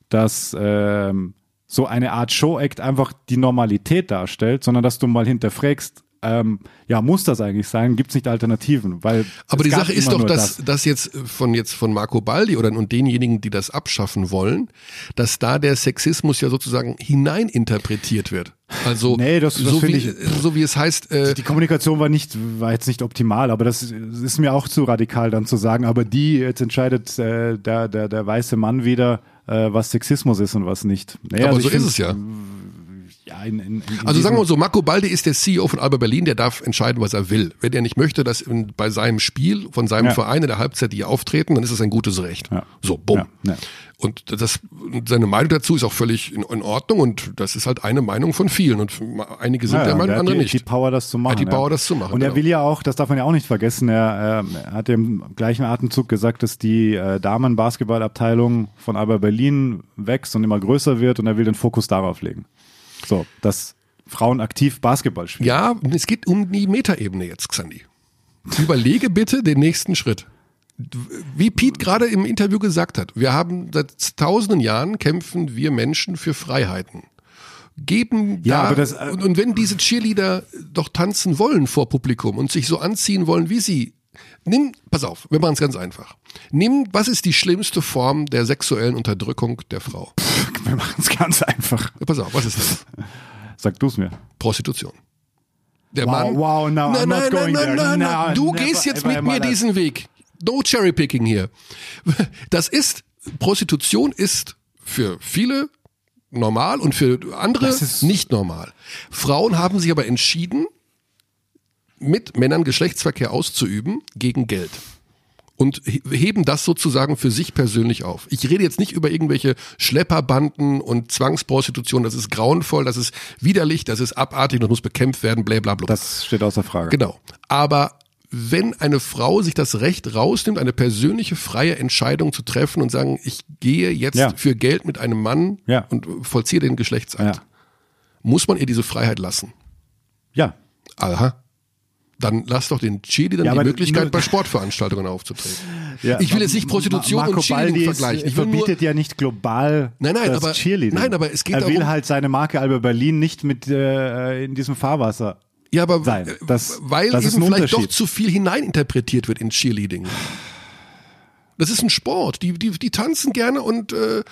S2: dass ähm, so eine Art Show-Act einfach die Normalität darstellt, sondern dass du mal hinterfragst, ähm, ja, muss das eigentlich sein? Gibt es nicht Alternativen? Weil
S1: Aber die Sache ist doch, dass das jetzt von jetzt von Marco Baldi oder und denjenigen, die das abschaffen wollen, dass da der Sexismus ja sozusagen hineininterpretiert wird. Also
S2: Nee, das- das
S1: so,
S2: finde
S1: wie,
S2: ich-
S1: so wie es heißt, äh,
S2: Die Kommunikation war nicht, war jetzt nicht optimal, aber das ist mir auch zu radikal dann zu sagen, aber die, jetzt entscheidet äh, der, der, der weiße Mann wieder, äh, was Sexismus ist und was nicht. Naja,
S1: aber
S2: also
S1: so ist es ja.
S2: Ja, in, in, in
S1: Also sagen wir mal so, Marco Baldi ist der CEO von Alba Berlin, der darf entscheiden, was er will. Wenn er nicht möchte, dass in, bei seinem Spiel von seinem
S2: Ja.
S1: Verein in der Halbzeit die auftreten, dann ist es ein gutes Recht.
S2: Ja.
S1: So, bumm.
S2: Ja.
S1: Und das, seine Meinung dazu ist auch völlig in, in Ordnung und das ist halt eine Meinung von vielen und einige sind der Meinung,
S2: der hat
S1: andere
S2: die,
S1: nicht.
S2: die Power, das zu machen.
S1: die
S2: ja.
S1: Power, das zu machen,
S2: Und er
S1: genau.
S2: will ja auch, das darf man ja auch nicht vergessen, er, ähm, er hat im gleichen Atemzug gesagt, dass die äh, Damen-Basketballabteilung von Alba Berlin wächst und immer größer wird und er will den Fokus darauf legen. So, dass Frauen aktiv Basketball spielen.
S1: Ja, es geht um die Metaebene jetzt, Xandi. Überlege bitte den nächsten Schritt. Wie Pete gerade im Interview gesagt hat, wir haben seit tausenden Jahren kämpfen wir Menschen für Freiheiten. Geben
S2: Ja,
S1: da,
S2: aber das, äh,
S1: und, und wenn diese Cheerleader doch tanzen wollen vor Publikum und sich so anziehen wollen, wie sie, nimm, pass auf, wir machen es ganz einfach. Nimm, was ist die schlimmste Form der sexuellen Unterdrückung der Frau?
S2: Wir machen es ganz einfach.
S1: Pass auf, was ist das?
S2: Sag du es mir.
S1: Prostitution. Der
S2: Wow,
S1: Mann.
S2: wow, no,
S1: nein, nein, nein, nein, nein,
S2: No,
S1: Du
S2: never
S1: gehst jetzt mit mir diesen Weg. No Cherrypicking hier. Das ist, Prostitution ist für viele normal und für andere nicht normal. Frauen haben sich aber entschieden, mit Männern Geschlechtsverkehr auszuüben gegen Geld. Und he- heben das sozusagen für sich persönlich auf. Ich rede jetzt nicht über irgendwelche Schlepperbanden und Zwangsprostitution. Das ist grauenvoll, das ist widerlich, das ist abartig, das muss bekämpft werden, bla bla bla.
S2: Das steht außer Frage.
S1: Genau. Aber wenn eine Frau sich das Recht rausnimmt, eine persönliche freie Entscheidung zu treffen und sagen, ich gehe jetzt
S2: Ja.
S1: für Geld mit einem Mann
S2: Ja.
S1: und vollziehe den Geschlechtsakt,
S2: Ja.
S1: muss man ihr diese Freiheit lassen.
S2: Ja.
S1: Aha. Dann lass doch den Cheerleadern
S2: Ja,
S1: die Möglichkeit,
S2: nur-
S1: bei Sportveranstaltungen aufzutreten.
S2: ja.
S1: Ich will jetzt nicht Prostitution
S2: Marco
S1: und Cheerleading vergleichen. Ich nur,
S2: verbietet ja nicht global
S1: Nein, nein,
S2: das
S1: aber-
S2: Cheerleading.
S1: nein, aber es geht
S2: Er will
S1: darum-
S2: halt seine Marke Alba Berlin nicht mit äh, in diesem Fahrwasser.
S1: ja, aber
S2: sein.
S1: äh,
S2: Das-
S1: weil
S2: das
S1: eben vielleicht doch zu viel hineininterpretiert wird in Cheerleading. Das ist ein Sport. Die, die, die tanzen gerne und äh,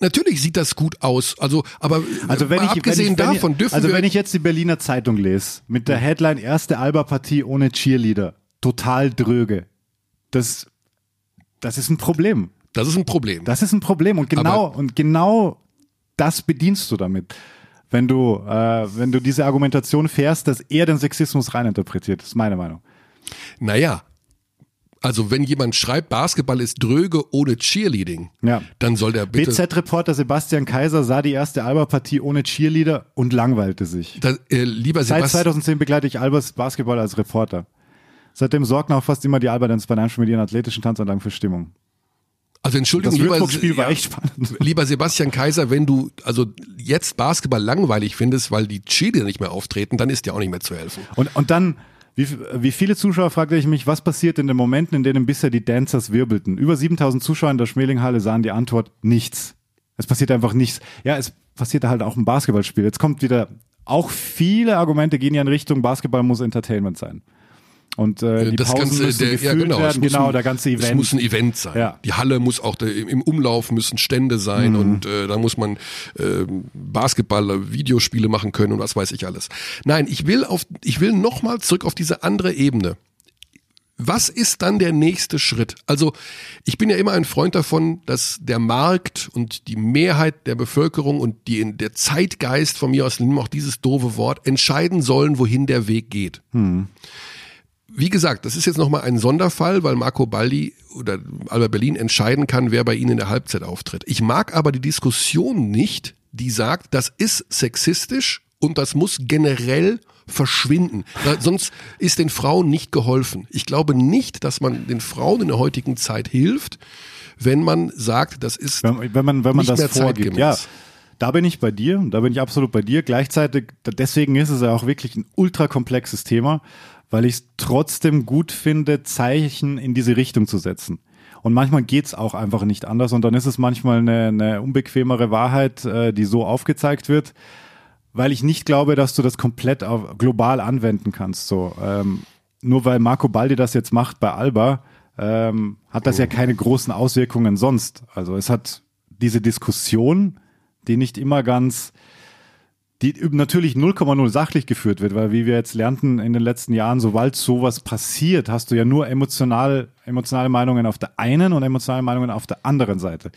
S1: natürlich sieht das gut aus. Also, aber
S2: Also wenn ich,
S1: abgesehen
S2: wenn ich, wenn
S1: davon
S2: ich,
S1: dürfen
S2: also wenn ich jetzt die Berliner Zeitung lese mit der Headline erste Alba-Partie ohne Cheerleader, total dröge. Das, das ist ein Problem.
S1: das ist ein Problem.
S2: Das ist ein Problem und genau
S1: Aber-
S2: und genau das bedienst du damit. Wenn du, äh, wenn du diese Argumentation fährst, dass er den Sexismus reininterpretiert, ist meine Meinung.
S1: Naja, also wenn jemand schreibt, Basketball ist dröge ohne Cheerleading,
S2: Ja.
S1: dann soll der bitte.
S2: BZ-Reporter Sebastian Kaiser sah die erste Alba-Partie ohne Cheerleader und langweilte sich.
S1: Da, äh, lieber
S2: Seit
S1: Sebastian,
S2: 2010 begleite ich Albers Basketball als Reporter. Seitdem sorgen auch fast immer die Alberdance bei einem mit ihren athletischen Tanzanlagen für Stimmung.
S1: also Entschuldigung, lieber, ja, lieber Sebastian Kaiser, wenn du also jetzt Basketball langweilig findest, weil die Cheerleader nicht mehr auftreten, dann ist dir auch nicht mehr zu helfen.
S2: Und, und dann, wie, wie viele Zuschauer fragte ich mich, was passiert in den Momenten, in denen bisher die Dancers wirbelten? Über 7000 Zuschauer in der Schmelinghalle sahen die Antwort nichts. Es passiert einfach nichts. Ja, es passiert halt auch im Basketballspiel. Jetzt kommt wieder, auch viele Argumente gehen ja in Richtung Basketball muss Entertainment sein. Und äh, die
S1: das
S2: Pausen
S1: ganze,
S2: müssen
S1: der,
S2: gefüllt
S1: ja genau,
S2: werden, genau,
S1: ein,
S2: der ganze Event.
S1: Es muss ein Event sein.
S2: Ja.
S1: Die Halle muss auch, der, im, Umlauf müssen Stände sein
S2: Mhm.
S1: und äh, da muss man äh, Basketball, äh, Videospiele machen können und was weiß ich alles. Nein, ich will auf, ich will nochmal zurück auf diese andere Ebene. Was ist dann der nächste Schritt? Also ich bin ja immer ein Freund davon, dass der Markt und die Mehrheit der Bevölkerung und die in der Zeitgeist von mir aus nimm auch dieses doofe Wort entscheiden sollen, wohin der Weg geht. Wie gesagt, das ist jetzt nochmal ein Sonderfall, weil Marco Baldi oder Alba Berlin entscheiden kann, wer bei ihnen in der Halbzeit auftritt. Ich mag aber die Diskussion nicht, die sagt, das ist sexistisch und das muss generell verschwinden. Da, sonst ist den Frauen nicht geholfen. Ich glaube nicht, dass man den Frauen in der heutigen Zeit hilft, wenn man sagt, das ist
S2: Wenn, wenn man, wenn man das
S1: mehr
S2: vorgibt. Ja, da bin ich bei dir, da bin ich absolut bei dir. Gleichzeitig, deswegen ist es ja auch wirklich ein ultra komplexes Thema, weil ich es trotzdem gut finde, Zeichen in diese Richtung zu setzen. Und manchmal geht's auch einfach nicht anders und dann ist es manchmal eine, eine unbequemere Wahrheit, äh, die so aufgezeigt wird, weil ich nicht glaube, dass du das komplett auf, global anwenden kannst. So, ähm, nur weil Marco Baldi das jetzt macht bei Alba, ähm, hat das ja keine großen Auswirkungen sonst. Also es hat diese Diskussion, die nicht immer ganz, die natürlich 0,0 sachlich geführt wird, weil wie wir jetzt lernten in den letzten Jahren, sobald sowas passiert, hast du ja nur emotional, emotionale Meinungen auf der einen und emotionale Meinungen auf der anderen Seite.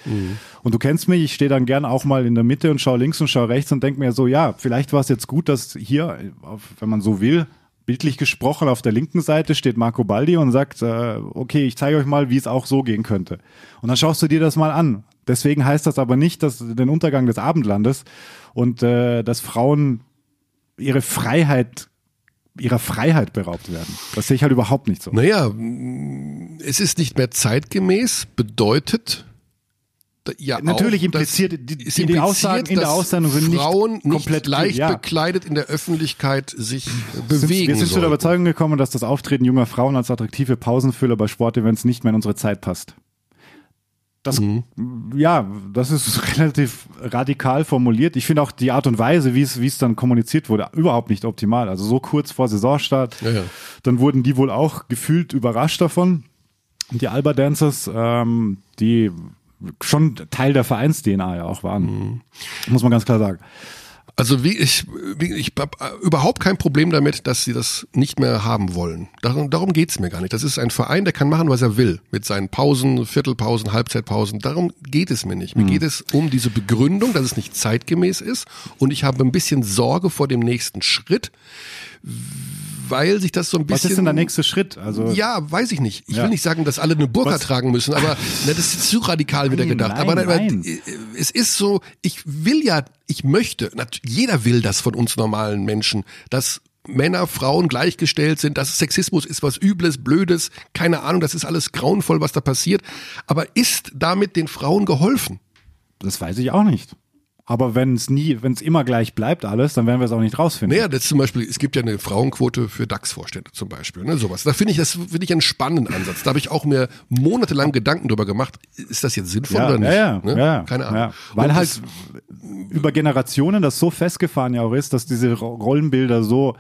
S2: Und du kennst mich, ich stehe dann gern auch mal in der Mitte und schaue links und schaue rechts und denke mir so, ja, vielleicht war es jetzt gut, dass hier, wenn man so will, bildlich gesprochen auf der linken Seite steht Marco Baldi und sagt, äh, okay, ich zeige euch mal, wie es auch so gehen könnte. Und dann schaust du dir das mal an. Deswegen heißt das aber nicht, dass den Untergang des Abendlandes und äh, dass Frauen ihre Freiheit ihrer Freiheit beraubt werden. Das sehe ich halt überhaupt nicht so.
S1: Naja, es ist nicht mehr zeitgemäß, bedeutet ja
S2: Natürlich
S1: auch,
S2: impliziert- die-
S1: es
S2: die
S1: impliziert,
S2: Aussagen in der Aussendung sind nicht
S1: Frauen nicht
S2: komplett
S1: leicht
S2: ja.
S1: bekleidet in der Öffentlichkeit sich bewegen
S2: wir sind zu der. Überzeugung gekommen, dass das Auftreten junger Frauen als attraktive Pausenfüller bei Sportevents nicht mehr in unsere Zeit passt. Das,
S1: Mhm.
S2: ja, das ist relativ radikal formuliert. Ich finde auch die Art und Weise, wie es, wie es dann kommuniziert wurde, überhaupt nicht optimal. Also so kurz vor Saisonstart,
S1: Ja, ja.
S2: dann wurden die wohl auch gefühlt überrascht davon. Die Alba Dancers, ähm, die schon Teil der Vereins-DNA ja auch waren.
S1: Mhm.
S2: Muss man ganz klar sagen.
S1: Also wie ich, wie, ich habe überhaupt kein Problem damit, dass sie das nicht mehr haben wollen. Darum, darum geht's mir gar nicht. Das ist ein Verein, der kann machen, was er will. Mit seinen Pausen, Viertelpausen, Halbzeitpausen. Darum geht es mir nicht.
S2: Mhm.
S1: Mir geht es um diese Begründung, dass es nicht zeitgemäß ist. Und ich habe ein bisschen Sorge vor dem nächsten Schritt, weil sich das so ein bisschen...
S2: Was ist denn der nächste Schritt? Also
S1: Ja, weiß ich nicht. Ich
S2: Ja.
S1: will nicht sagen, dass alle eine Burka
S2: Was?
S1: tragen müssen, aber ne, das ist zu radikal wieder
S2: Nein,
S1: gedacht.
S2: nein,
S1: aber
S2: nein.
S1: äh, es ist so, ich will ja, ich möchte, jeder will das von uns normalen Menschen, dass Männer, Frauen gleichgestellt sind, dass Sexismus ist was Übles, Blödes, keine Ahnung, das ist alles grauenvoll, was da passiert. Aber ist damit den Frauen geholfen?
S2: Das weiß ich auch nicht. Aber wenn es nie, wenn es immer gleich bleibt alles, dann werden wir es auch nicht rausfinden.
S1: Naja, das zum Beispiel, es gibt ja eine Frauenquote für DAX-Vorstände zum Beispiel, ne, sowas. Da finde ich, das finde ich einen spannenden Ansatz. Da habe ich auch mir monatelang Gedanken drüber gemacht, ist das jetzt sinnvoll
S2: ja,
S1: oder nicht?
S2: Ja, ja,
S1: ne?
S2: ja,
S1: Keine Ahnung.
S2: Ja. Weil
S1: Und
S2: halt
S1: das-
S2: über Generationen das so festgefahren ja auch ist, dass diese Ro- Rollenbilder so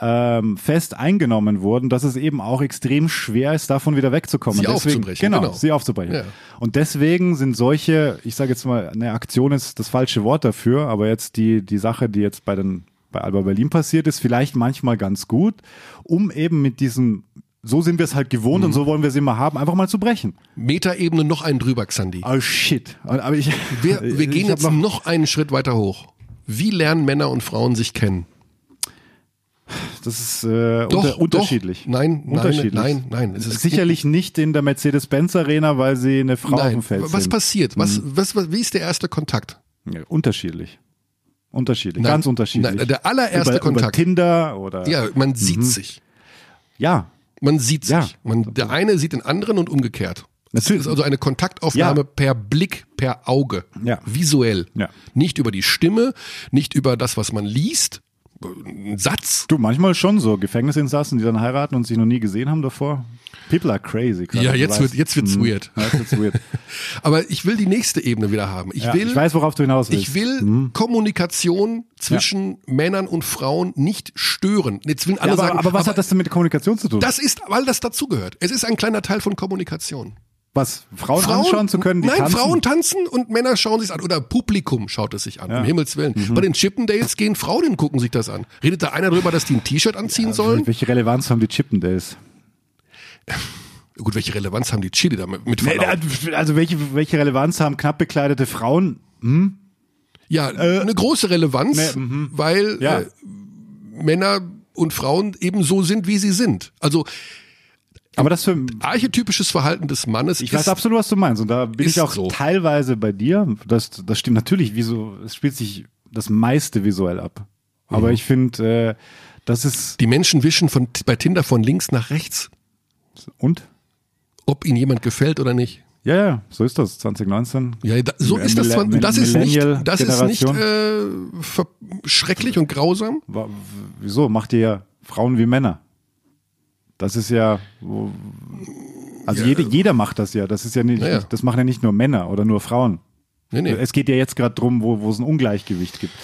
S2: ähm, fest eingenommen wurden, dass es eben auch extrem schwer ist, davon wieder wegzukommen.
S1: Sie
S2: deswegen,
S1: aufzubrechen,
S2: Genau,
S1: genau.
S2: sie aufzubrechen.
S1: Ja.
S2: Und deswegen sind solche, ich sage jetzt mal, eine Aktion ist das falsche Wort dafür, aber jetzt die, die Sache, die jetzt bei den bei Alba Berlin passiert ist, vielleicht manchmal ganz gut, um eben mit diesem so sind wir es halt gewohnt
S1: Mhm.
S2: und so wollen wir es immer haben, einfach mal zu brechen.
S1: Metaebene noch einen drüber, Xandi.
S2: Oh shit. Aber ich,
S1: Wir, wir gehen jetzt noch, einen Schritt weiter hoch. Wie lernen Männer und Frauen sich kennen?
S2: Das ist äh,
S1: Doch,
S2: unter, unterschiedlich.
S1: doch. Nein, nein,
S2: unterschiedlich.
S1: nein, nein. Es ist-
S2: Sicherlich nicht in der Mercedes-Benz Arena, weil sie eine Frau auf
S1: Nein,
S2: dem Feld
S1: was
S2: sind. Mhm.
S1: passiert? Was, was, was, wie ist der erste Kontakt?
S2: Ja, unterschiedlich. Unterschiedlich,
S1: Nein,
S2: ganz unterschiedlich.
S1: nein, der allererste
S2: über,
S1: Kontakt.
S2: Über Tinder oder.
S1: Ja, man sieht sich.
S2: Ja,
S1: Man sieht sich.
S2: Ja.
S1: Man, der eine sieht den anderen und umgekehrt. Das
S2: Natürlich.
S1: ist also eine Kontaktaufnahme
S2: Ja.
S1: per Blick, per Auge.
S2: Ja.
S1: Visuell.
S2: Ja.
S1: Nicht über die Stimme, nicht über das, was man liest. Ein Satz.
S2: du, manchmal schon so Gefängnisinsassen, die dann heiraten und sich noch nie gesehen haben davor. People are crazy. gerade,
S1: Ja, jetzt
S2: weißt.
S1: wird- jetzt wird's
S2: Mhm.
S1: weird.
S2: Ja, jetzt wird's weird.
S1: Aber ich will die nächste Ebene wieder haben. Ich
S2: Ja,
S1: will,
S2: ich weiß, worauf du hinaus willst.
S1: ich will Kommunikation zwischen Männern und Frauen nicht stören. Jetzt will alle
S2: ja, aber,
S1: sagen,
S2: aber was hat das denn mit Kommunikation zu tun?
S1: Das ist, weil das dazugehört. Es ist ein kleiner Teil von Kommunikation.
S2: Was? Frauen, anschauen zu können, die
S1: Nein,
S2: tanzen?
S1: Frauen tanzen und Männer schauen sich an. Oder Publikum schaut es sich an,
S2: Ja. Mhm.
S1: um Himmels Willen. Bei den Chippendales gehen Frauen hin, gucken sich das an. Redet da einer drüber, dass die ein T-Shirt anziehen sollen?
S2: Welche Relevanz haben die Chippendales?
S1: Gut, welche Relevanz haben die Chili damit? Mit Verlaub?
S2: also welche, welche Relevanz haben knapp bekleidete Frauen?
S1: ja, eine große Relevanz,
S2: mhm.
S1: weil
S2: Ja.
S1: äh, Männer und Frauen eben so sind, wie sie sind. Also
S2: Aber das für,
S1: archetypisches Verhalten des Mannes
S2: ich
S1: ist
S2: weiß absolut, was du meinst. Und da bin ich auch
S1: so.
S2: teilweise bei dir. Das, das stimmt natürlich, wieso, es spielt sich das meiste visuell ab.
S1: Mhm.
S2: Aber ich finde, äh, das ist,
S1: die Menschen wischen von, bei Tinder von links nach rechts,
S2: und?
S1: ob ihihn jemand gefällt oder nicht.
S2: Ja, ja, so ist das, 2019.
S1: Ja, da, so ist das. Das ist nicht, das ist nicht äh, schrecklich und grausam.
S2: Wieso? Macht ihr ja Frauen wie Männer. Das ist ja, also jede, jeder macht das ja. Das ist ja nicht,
S1: Ja, ja.
S2: das machen ja nicht nur Männer oder nur Frauen.
S1: Nee, nee.
S2: Es geht ja jetzt gerade drum, wo, wo es ein Ungleichgewicht gibt.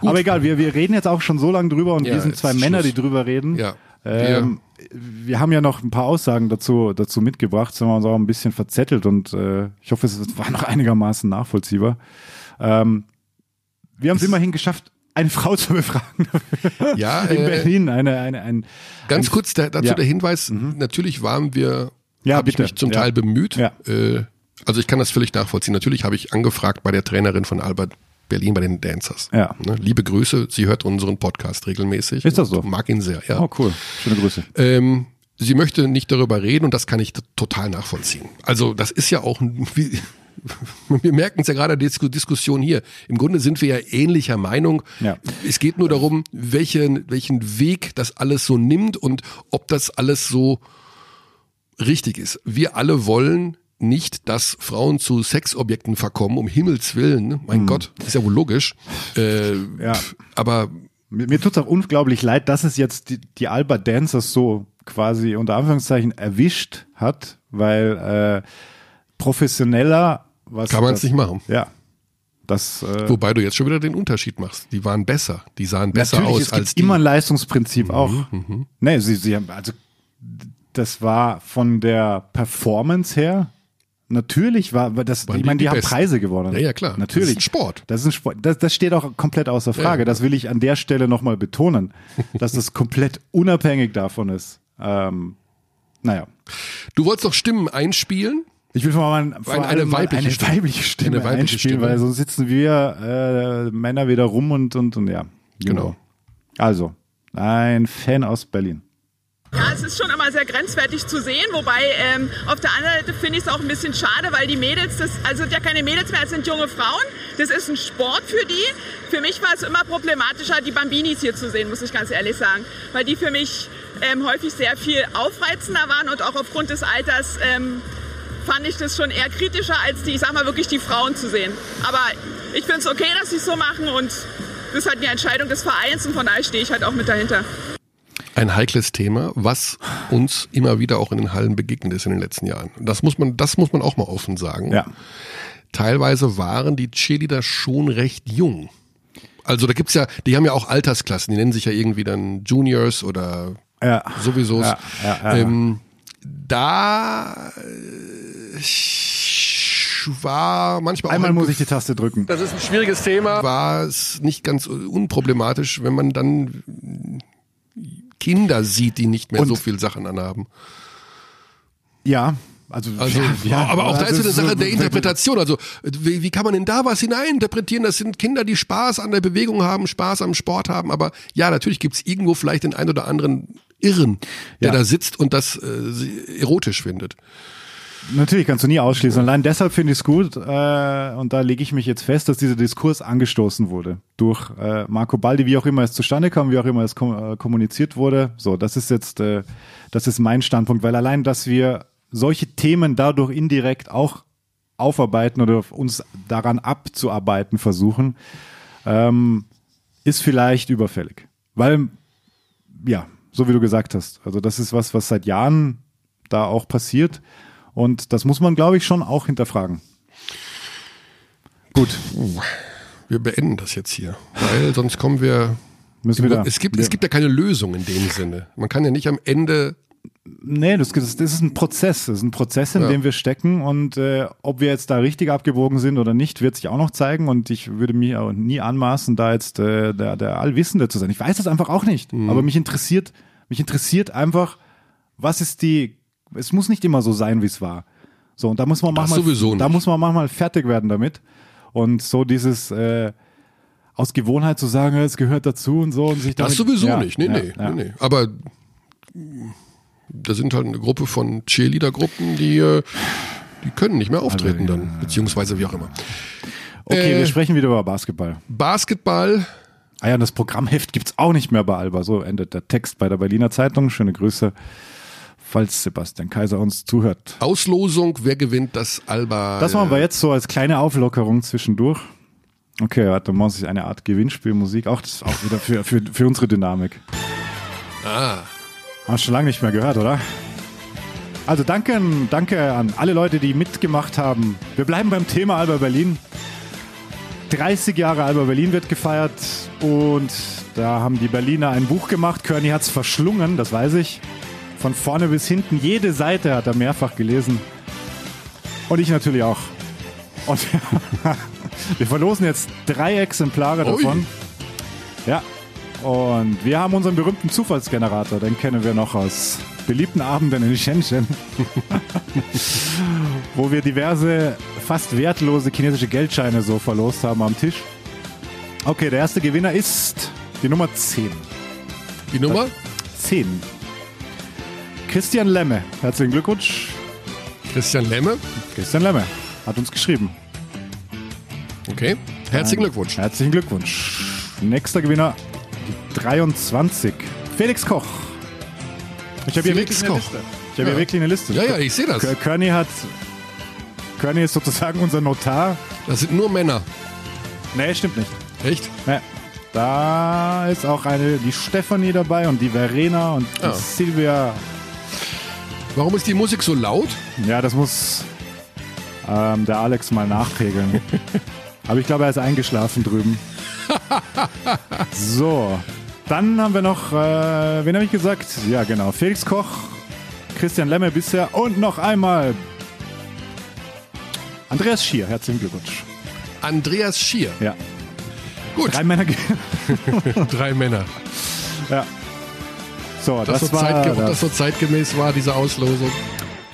S2: Aber egal, wir, wir reden jetzt auch schon so lange drüber und
S1: Ja,
S2: wir sind zwei Männer,
S1: Schluss.
S2: die drüber reden.
S1: Ja.
S2: Ähm, wir haben ja noch ein paar Aussagen dazu, dazu mitgebracht, sind wir uns auch ein bisschen verzettelt und äh, ich hoffe, es war noch einigermaßen nachvollziehbar. Ähm, wir haben es immerhin geschafft, eine Frau zu befragen
S1: Ja,
S2: in
S1: äh,
S2: Berlin. Eine, eine, ein,
S1: Ganz
S2: ein,
S1: kurz der, dazu
S2: Ja.
S1: der Hinweis, natürlich waren wir,
S2: Ja,
S1: habe ich mich zum
S2: Ja.
S1: Teil bemüht.
S2: Ja.
S1: Äh, also ich kann das völlig nachvollziehen. Natürlich habe ich angefragt bei der Trainerin von Albert Berlin bei den Dancers.
S2: Ja.
S1: Ne? Liebe Grüße, sie hört unseren Podcast regelmäßig.
S2: Ist das so?
S1: Mag ihn sehr, ja.
S2: Oh, cool. Schöne Grüße.
S1: Ähm, sie möchte nicht darüber reden und das kann ich total nachvollziehen. Also das ist ja auch, ein- wie, wir merken es ja gerade der Disku- Diskussion hier. Im Grunde sind wir ja ähnlicher Meinung.
S2: Ja.
S1: Es geht nur darum, welchen, welchen Weg das alles so nimmt und ob das alles so richtig ist. Wir alle wollen nicht, dass Frauen zu Sexobjekten verkommen, um Himmels Willen. Mein Gott, ist ja wohl logisch. Äh,
S2: Hm. Ja.
S1: Aber
S2: Mir, mir tut es auch unglaublich leid, dass es jetzt die, die Alba Dancers so quasi unter Anführungszeichen erwischt hat, weil äh, professioneller was
S1: kann man es nicht machen.
S2: Ja. Das äh,
S1: Wobei du jetzt schon wieder den Unterschied machst. Die waren besser. Die sahen besser
S2: natürlich,
S1: aus
S2: es gibt
S1: als die. Mhm,
S2: immer ein Leistungsprinzip auch. Nee, sie, sie haben, also das war von der Performance her, natürlich war das,
S1: Waren
S2: ich
S1: die
S2: meine, die,
S1: die
S2: haben
S1: Besten.
S2: Preise gewonnen.
S1: Ja, ja, klar.
S2: Natürlich.
S1: Das ist ein Sport.
S2: Das ist ein Sport. Das, das steht auch komplett außer Frage.
S1: Ja.
S2: Das will ich an der Stelle nochmal betonen, dass das komplett unabhängig davon ist. Ähm, naja.
S1: Du wolltest doch Stimmen einspielen.
S2: Ich will mal mal, vor
S1: Eine-
S2: allem
S1: eine weibliche
S2: eine
S1: Stimme.
S2: weibliche Stimme
S1: Eine weibliche
S2: einspielen,
S1: Stimme.
S2: weil sonst sitzen wir äh, Männer wieder rum und, und, und ja.
S1: Genau.
S2: Also, ein Fan aus Berlin.
S6: Ja, es ist schon immer sehr grenzwertig zu sehen, wobei ähm, auf der anderen Seite finde ich es auch ein bisschen schade, weil die Mädels, das also sind ja keine Mädels mehr, es sind junge Frauen. Das ist ein Sport für die. Für mich war es immer problematischer, die Bambinis hier zu sehen, muss ich ganz ehrlich sagen, weil die für mich ähm, häufig sehr viel aufreizender waren und auch aufgrund des Alters ähm, fand ich das schon eher kritischer, als die, ich sag mal, wirklich die Frauen zu sehen. Aber ich finde es okay, dass sie es so machen und das ist halt eine Entscheidung des Vereins und von daher stehe ich halt auch mit dahinter.
S1: Ein heikles Thema, was uns immer wieder auch in den Hallen begegnet ist in den letzten Jahren. Das muss man, das muss man auch mal offen sagen.
S2: Ja.
S1: Teilweise waren die Cheerleader schon recht jung. Also da gibt's ja, die haben ja auch Altersklassen, die nennen sich ja irgendwie dann Juniors oder
S2: Ja.
S1: sowieso.
S2: Ja, ja, ja,
S1: ähm, da äh, war manchmal auch
S2: Einmal
S1: ein
S2: muss ich die Taste drücken.
S1: das ist ein schwieriges Thema. War es nicht ganz unproblematisch, wenn man dann Kinder sieht, die nicht mehr
S2: Und-
S1: so viel Sachen anhaben.
S2: Ja, also,
S1: Also,
S2: ja,
S1: aber auch da
S2: also
S1: ist es eine
S2: so-
S1: Sache der Interpretation. Also, wie, wie kann man denn da was hineininterpretieren? Das sind Kinder, die Spaß an der Bewegung haben, Spaß am Sport haben. Aber ja, natürlich gibt's irgendwo vielleicht den einen oder anderen Irren, der
S2: Ja.
S1: da sitzt und das äh, erotisch findet.
S2: Natürlich kannst du nie ausschließen. Allein deshalb finde ich es gut, äh, und da lege ich mich jetzt fest, dass dieser Diskurs angestoßen wurde durch äh, Marco Baldi, wie auch immer es zustande kam, wie auch immer es kom äh, kommuniziert wurde. So, das ist jetzt, äh, das ist mein Standpunkt, weil allein, dass wir solche Themen dadurch indirekt auch aufarbeiten oder uns daran abzuarbeiten versuchen, ähm, ist vielleicht überfällig. Weil, ja, so wie du gesagt hast, also das ist was, was seit Jahren da auch passiert. Und das muss man, glaube ich, schon auch hinterfragen. Gut,
S1: Wir beenden das jetzt hier, weil sonst kommen wir.
S2: müssen wir da.
S1: Es gibt, es gibt ja keine Lösung in dem Sinne. Man kann ja nicht am Ende
S2: Nee, das, das ist ein Prozess. Das ist ein Prozess, in
S1: Ja.
S2: dem wir stecken. Und äh, ob wir jetzt da richtig abgebogen sind oder nicht, wird sich auch noch zeigen. Und ich würde mir auch nie anmaßen, da jetzt äh, der, der Allwissende zu sein. Ich weiß das einfach auch nicht.
S1: Mhm.
S2: Aber mich interessiert, mich interessiert einfach, was ist die. Es muss nicht immer so sein, wie es war. So, und da muss man
S1: Das
S2: manchmal, da muss man manchmal fertig werden damit. Und so dieses äh, aus Gewohnheit zu sagen, es gehört dazu und so und sich
S1: Das
S2: damit,
S1: sowieso
S2: ja,
S1: nicht, nee,
S2: ja,
S1: nee, nee, nee. Aber da sind halt eine Gruppe von Cheerleader-Gruppen, die, äh, die können nicht mehr auftreten
S2: Also,
S1: dann, beziehungsweise wie auch immer.
S2: Okay,
S1: Äh,
S2: wir sprechen wieder über Basketball.
S1: Basketball,
S2: Ah ja, und das Programmheft gibt's auch nicht mehr bei Alba. So endet der Text bei der Berliner Zeitung. Schöne Grüße, falls Sebastian Kaiser uns zuhört.
S1: Auslosung, wer gewinnt das Alba?
S2: Das machen wir jetzt so als kleine Auflockerung zwischendurch. Okay, warte, muss ich eine Art Gewinnspielmusik. Auch das ist auch wieder für, für, für unsere Dynamik.
S1: Ah,
S2: Hast schon lange nicht mehr gehört, oder? Also danke, danke an alle Leute, die mitgemacht haben. Wir bleiben beim Thema Alba Berlin. 30 Jahre Alba Berlin wird gefeiert und da haben die Berliner ein Buch gemacht. Körny hat es verschlungen, das weiß ich. Von vorne bis hinten, jede Seite hat er mehrfach gelesen. Und ich natürlich auch. Und wir verlosen jetzt drei Exemplare
S1: Ui.
S2: davon. Ja. Und wir haben unseren berühmten Zufallsgenerator, den kennen wir noch aus beliebten Abenden in Shenzhen, wo wir diverse fast wertlose chinesische Geldscheine so verlost haben am Tisch. Okay, der erste Gewinner ist die Nummer 10.
S1: die Nummer?
S2: 10. Christian Lemme. Herzlichen Glückwunsch.
S1: Christian Lemme.
S2: Christian Lemme hat uns geschrieben.
S1: Okay, herzlichen Glückwunsch.
S2: Herzlichen Glückwunsch. Nächster Gewinner, die 23. Felix Koch. Ich habe hier wirklich eine
S1: Koch.
S2: Liste. Ich habe
S1: Ja.
S2: hier wirklich eine Liste.
S1: Ja, ja, ich sehe das.
S2: Körny hat. Körny ist sozusagen unser Notar.
S1: Das sind nur Männer.
S2: Nee, stimmt nicht.
S1: Echt?
S2: Nee. Da ist auch eine, die Stefanie dabei und die Verena und die
S1: Ja.
S2: Silvia.
S1: Warum ist die Musik so laut?
S2: Ja, das muss ähm, der Alex mal nachpegeln. Aber ich glaube, er ist eingeschlafen drüben. So, dann haben wir noch, äh, wen habe ich gesagt? Ja, genau, Felix Koch, Christian Lemme bisher und noch einmal Andreas Schier. Herzlichen Glückwunsch.
S1: Andreas Schier.
S2: Ja,
S1: Gut,
S2: drei Männer.
S1: drei Männer.
S2: ja. So,
S1: Das,
S2: das,
S1: so
S2: war, das,
S1: das so zeitgemäß war, diese Auslosung.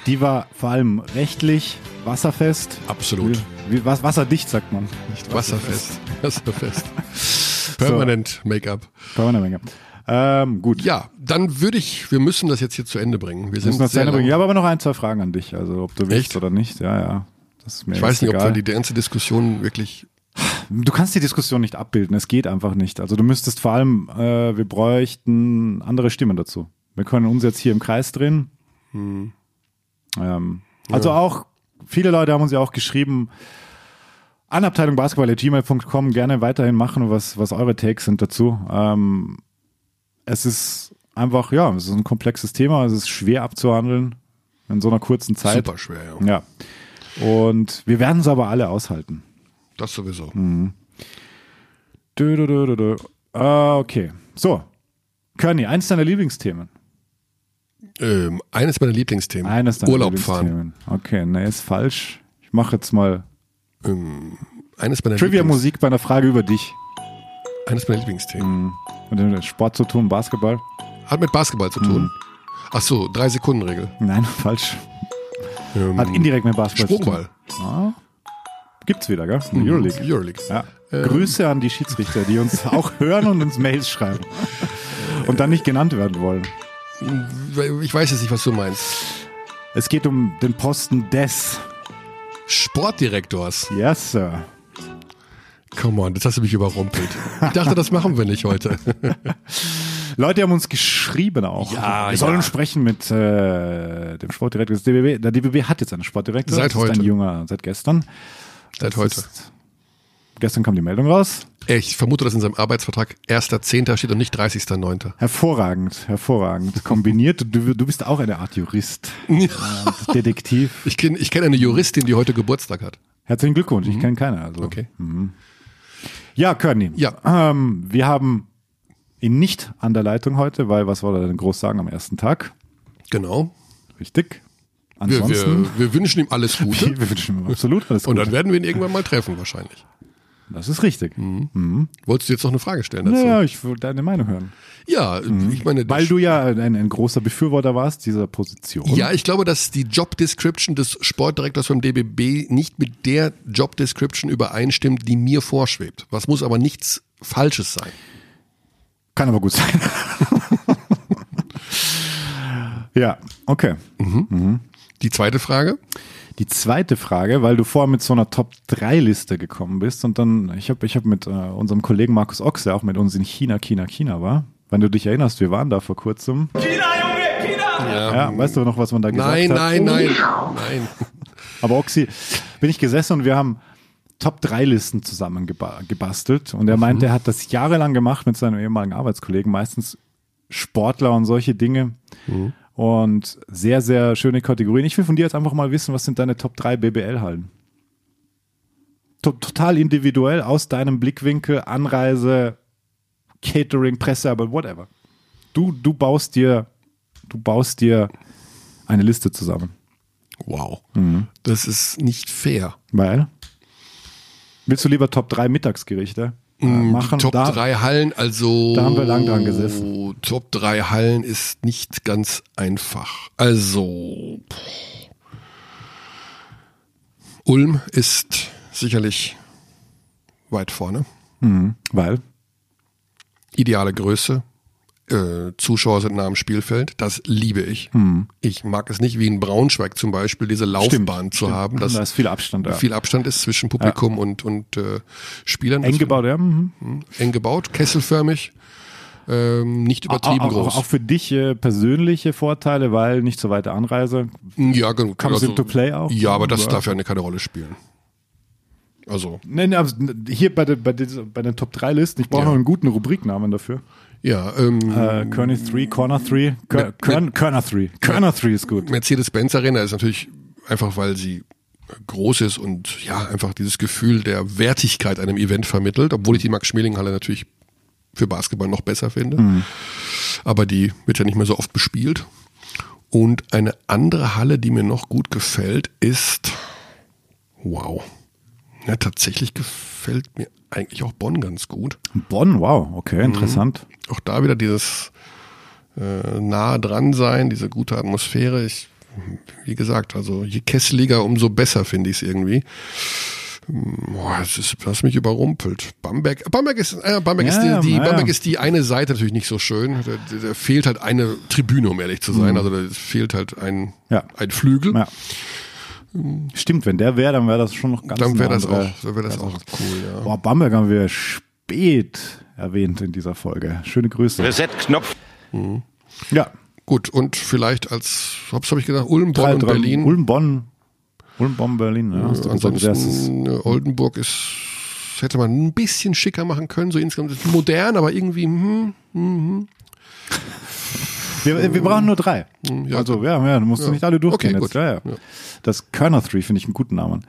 S2: die war vor allem rechtlich wasserfest.
S1: Absolut.
S2: Was, wasserdicht, sagt man. Nicht
S1: Wasserfest. Wasserfest. Permanent Make-up.
S2: War eine Menge. Ähm, gut.
S1: Ja, dann würde ich, wir müssen das jetzt hier zu Ende bringen. Wir sind
S2: müssen das zu Ende bringen. Ich habe aber noch ein, zwei Fragen an dich. Also ob du willst
S1: Echt?
S2: oder nicht. Ja, ja. Das ist mir
S1: Ich weiß nicht, ob
S2: egal.
S1: wir die ganze Diskussion wirklich.
S2: Du kannst die Diskussion nicht abbilden. Es geht einfach nicht. Also du müsstest vor allem, äh, wir bräuchten andere Stimmen dazu. Wir können uns jetzt hier im Kreis drehen.
S1: Hm.
S2: Ähm, also auch Viele Leute haben uns ja auch geschrieben, an Abteilung Basketball.gmail.com gerne weiterhin machen, was, was eure Takes sind dazu. Ähm, es ist einfach, ja, es ist ein komplexes Thema, es ist schwer abzuhandeln in so einer kurzen Zeit.
S1: Super schwer, ja.
S2: Ja. Und wir werden es aber alle aushalten.
S1: Das sowieso.
S2: Mhm. Dö, dö, dö, dö. Ah, okay. So. Körny, eins deiner Lieblingsthemen.
S1: Ähm, eines meiner Lieblingsthemen.
S2: Eines deiner
S1: Urlaub fahren.
S2: Lieblingsthemen. Okay, ne, ist falsch. Ich mache jetzt mal
S1: Ähm, eines meiner Lieblings
S2: Trivia-Musik bei einer Frage über dich.
S1: Eines meiner Lieblingsthemen.
S2: Und den Sport zu tun, Basketball?
S1: Hat mit Basketball zu tun.
S2: Mhm.
S1: Ach so, drei Sekunden Regel.
S2: Nein, falsch.
S1: Ähm,
S2: Hat indirekt mit Basketball
S1: Sprungball.
S2: zu tun. Ah, gibt's wieder, gell? Der Euroleague.
S1: Euroleague.
S2: Ja. Grüße an die Schiedsrichter, die uns auch hören und uns Mails schreiben. Und dann nicht genannt werden wollen.
S1: Ich weiß jetzt nicht, was du meinst.
S2: Es geht um den Posten des.
S1: Sportdirektors.
S2: Yes, Sir.
S1: Come on, das hast du mich überrumpelt. Ich dachte, das machen wir nicht heute.
S2: Leute haben uns geschrieben auch.
S1: Ja,
S2: Wir sollen
S1: ja.
S2: sprechen mit äh, dem Sportdirektor des DBB. Der DBB hat jetzt einen Sportdirektor.
S1: Seit
S2: das Ist
S1: heute.
S2: ein junger, seit gestern.
S1: Seit
S2: Das
S1: heute.
S2: Ist, gestern kam die Meldung raus.
S1: Ich vermute, dass in seinem Arbeitsvertrag 1.10. steht und nicht 30.09.
S2: Hervorragend, hervorragend. Kombiniert. Du, du bist auch eine Art Jurist. Äh, Detektiv.
S1: Ich kenne ich kenn eine Juristin, die heute Geburtstag hat.
S2: Herzlichen Glückwunsch. Ich kenne keine. Also.
S1: Mhm. Okay.
S2: Ja, Körny.
S1: Ja.
S2: Ähm, wir haben ihn nicht an der Leitung heute, weil was wollte er denn groß sagen am ersten Tag?
S1: Genau.
S2: Richtig.
S1: Wir,
S2: Ansonsten,
S1: wir, wir wünschen ihm alles Gute.
S2: wir, wünschen ihm absolut alles
S1: Und
S2: Gute.
S1: dann werden wir ihn irgendwann mal treffen, wahrscheinlich.
S2: Das ist richtig.
S1: Wolltest du jetzt noch eine Frage stellen dazu?
S2: Naja, ich will deine Meinung hören.
S1: Ja, ich meine,
S2: Weil du ja ein, ein großer Befürworter warst dieser Position.
S1: Ja, ich glaube, dass die Job Description des Sportdirektors beim DBB nicht mit der Job Description übereinstimmt, die mir vorschwebt. Was muss aber nichts Falsches sein.
S2: Kann aber gut sein. ja, okay.
S1: Die zweite Frage.
S2: Die zweite Frage, weil du vorher mit so einer Top-3-Liste gekommen bist und dann, ich habe ich hab mit äh, unserem Kollegen Markus Ochs, der auch mit uns in China, China, China war, wenn du dich erinnerst, wir waren da vor kurzem. Ja, weißt du noch, was man da gesagt
S1: Nein,
S2: hat?
S1: nein, nein, nein.
S2: Aber Oxy, bin ich gesessen und wir haben Top-3-Listen zusammen geba gebastelt und er meinte, er hat das jahrelang gemacht mit seinem ehemaligen Arbeitskollegen, meistens Sportler und solche Dinge. Und sehr, sehr schöne Kategorien. Ich will von dir jetzt einfach mal wissen, was sind deine Top 3 BBL-Hallen? To total individuell aus deinem Blickwinkel, Anreise, Catering, Presse, aber whatever. Du, du baust dir, du baust dir eine Liste zusammen.
S1: Wow. Das ist nicht fair.
S2: Weil? Willst du lieber Top 3 Mittagsgerichte äh, machen?
S1: Top
S2: Da-
S1: 3 Hallen, also.
S2: da haben wir lang dran gesessen.
S1: Top 3 Hallen ist nicht ganz einfach. Also. Ulm ist sicherlich weit vorne.
S2: Weil?
S1: Ideale Größe. Äh, Zuschauer sind nah am Spielfeld. Das liebe ich. Ich mag es nicht, wie in Braunschweig zum Beispiel, diese Laufbahn zu haben. Dass
S2: da ist viel Abstand. Ja.
S1: viel Abstand ist zwischen Publikum und, und äh, Spielern.
S2: Eng gebaut, ja. Mhm.
S1: eng gebaut, kesselförmig, ähm, nicht übertrieben
S2: auch,
S1: groß.
S2: Auch, auch für dich äh, persönliche Vorteile, weil nicht so weite Anreise.
S1: ja, genau.
S2: Comes into play auch?
S1: Ja, aber das
S2: Ja.
S1: darf ja eine keine Rolle spielen. Also,
S2: Nein, hier bei, der, bei, dieser, bei den Top 3 Listen, ich brauche
S1: Ja.
S2: noch einen guten Rubriknamen dafür.
S1: ja, ähm,
S2: Äh, Kearney 3, Corner 3, Kör- Kern- Körner 3. Körner 3 ist gut.
S1: Mercedes-Benz Arena ist natürlich einfach, weil sie groß ist und ja, einfach dieses Gefühl der Wertigkeit einem Event vermittelt, obwohl ich die Max-Schmeling-Halle natürlich für Basketball noch besser finde. Aber die wird ja nicht mehr so oft bespielt. Und eine andere Halle, die mir noch gut gefällt, ist, wow, ja, tatsächlich gefällt mir eigentlich auch Bonn ganz gut.
S2: Bonn, wow, okay, interessant.
S1: Auch da wieder dieses äh, nah dran sein, diese gute Atmosphäre. Ich, wie gesagt, also je kesseliger, umso besser finde ich es irgendwie. Boah, es ist, was mich überrumpelt. Bamberg, Bamberg ist, äh, Bamberg ist
S2: Ja,
S1: die, die
S2: ja.
S1: Bamberg ist die eine Seite natürlich nicht so schön. Da, da fehlt halt eine Tribüne, um ehrlich zu sein. Also da fehlt halt ein,
S2: Mhm.
S1: Ein Flügel.
S2: Ja. Stimmt, wenn der wäre, dann wäre das schon noch ganz
S1: Dann wäre das auch, dann wäre das auch cool, ja.
S2: Boah, Bamberg haben wir spät erwähnt in dieser Folge. Schöne Grüße.
S4: Reset-Knopf.
S2: Ja,
S1: Gut, und vielleicht als, was habe ich gesagt, Ulm, Bonn und Berlin.
S2: Ulm, Bonn. Ulm, Bonn, Berlin. Ja, hast du gesagt, das ist-
S1: Ansonsten äh, Oldenburg ist hätte man ein bisschen schicker machen können, so insgesamt modern, aber irgendwie hm,
S2: wir, wir brauchen nur drei.
S1: ja,
S2: also, ja, ja, du musst
S1: Ja.
S2: nicht alle durchgehen
S1: Okay,
S2: jetzt.
S1: gut.
S2: Ja, ja. Das Körner 3 finde ich einen guten Namen.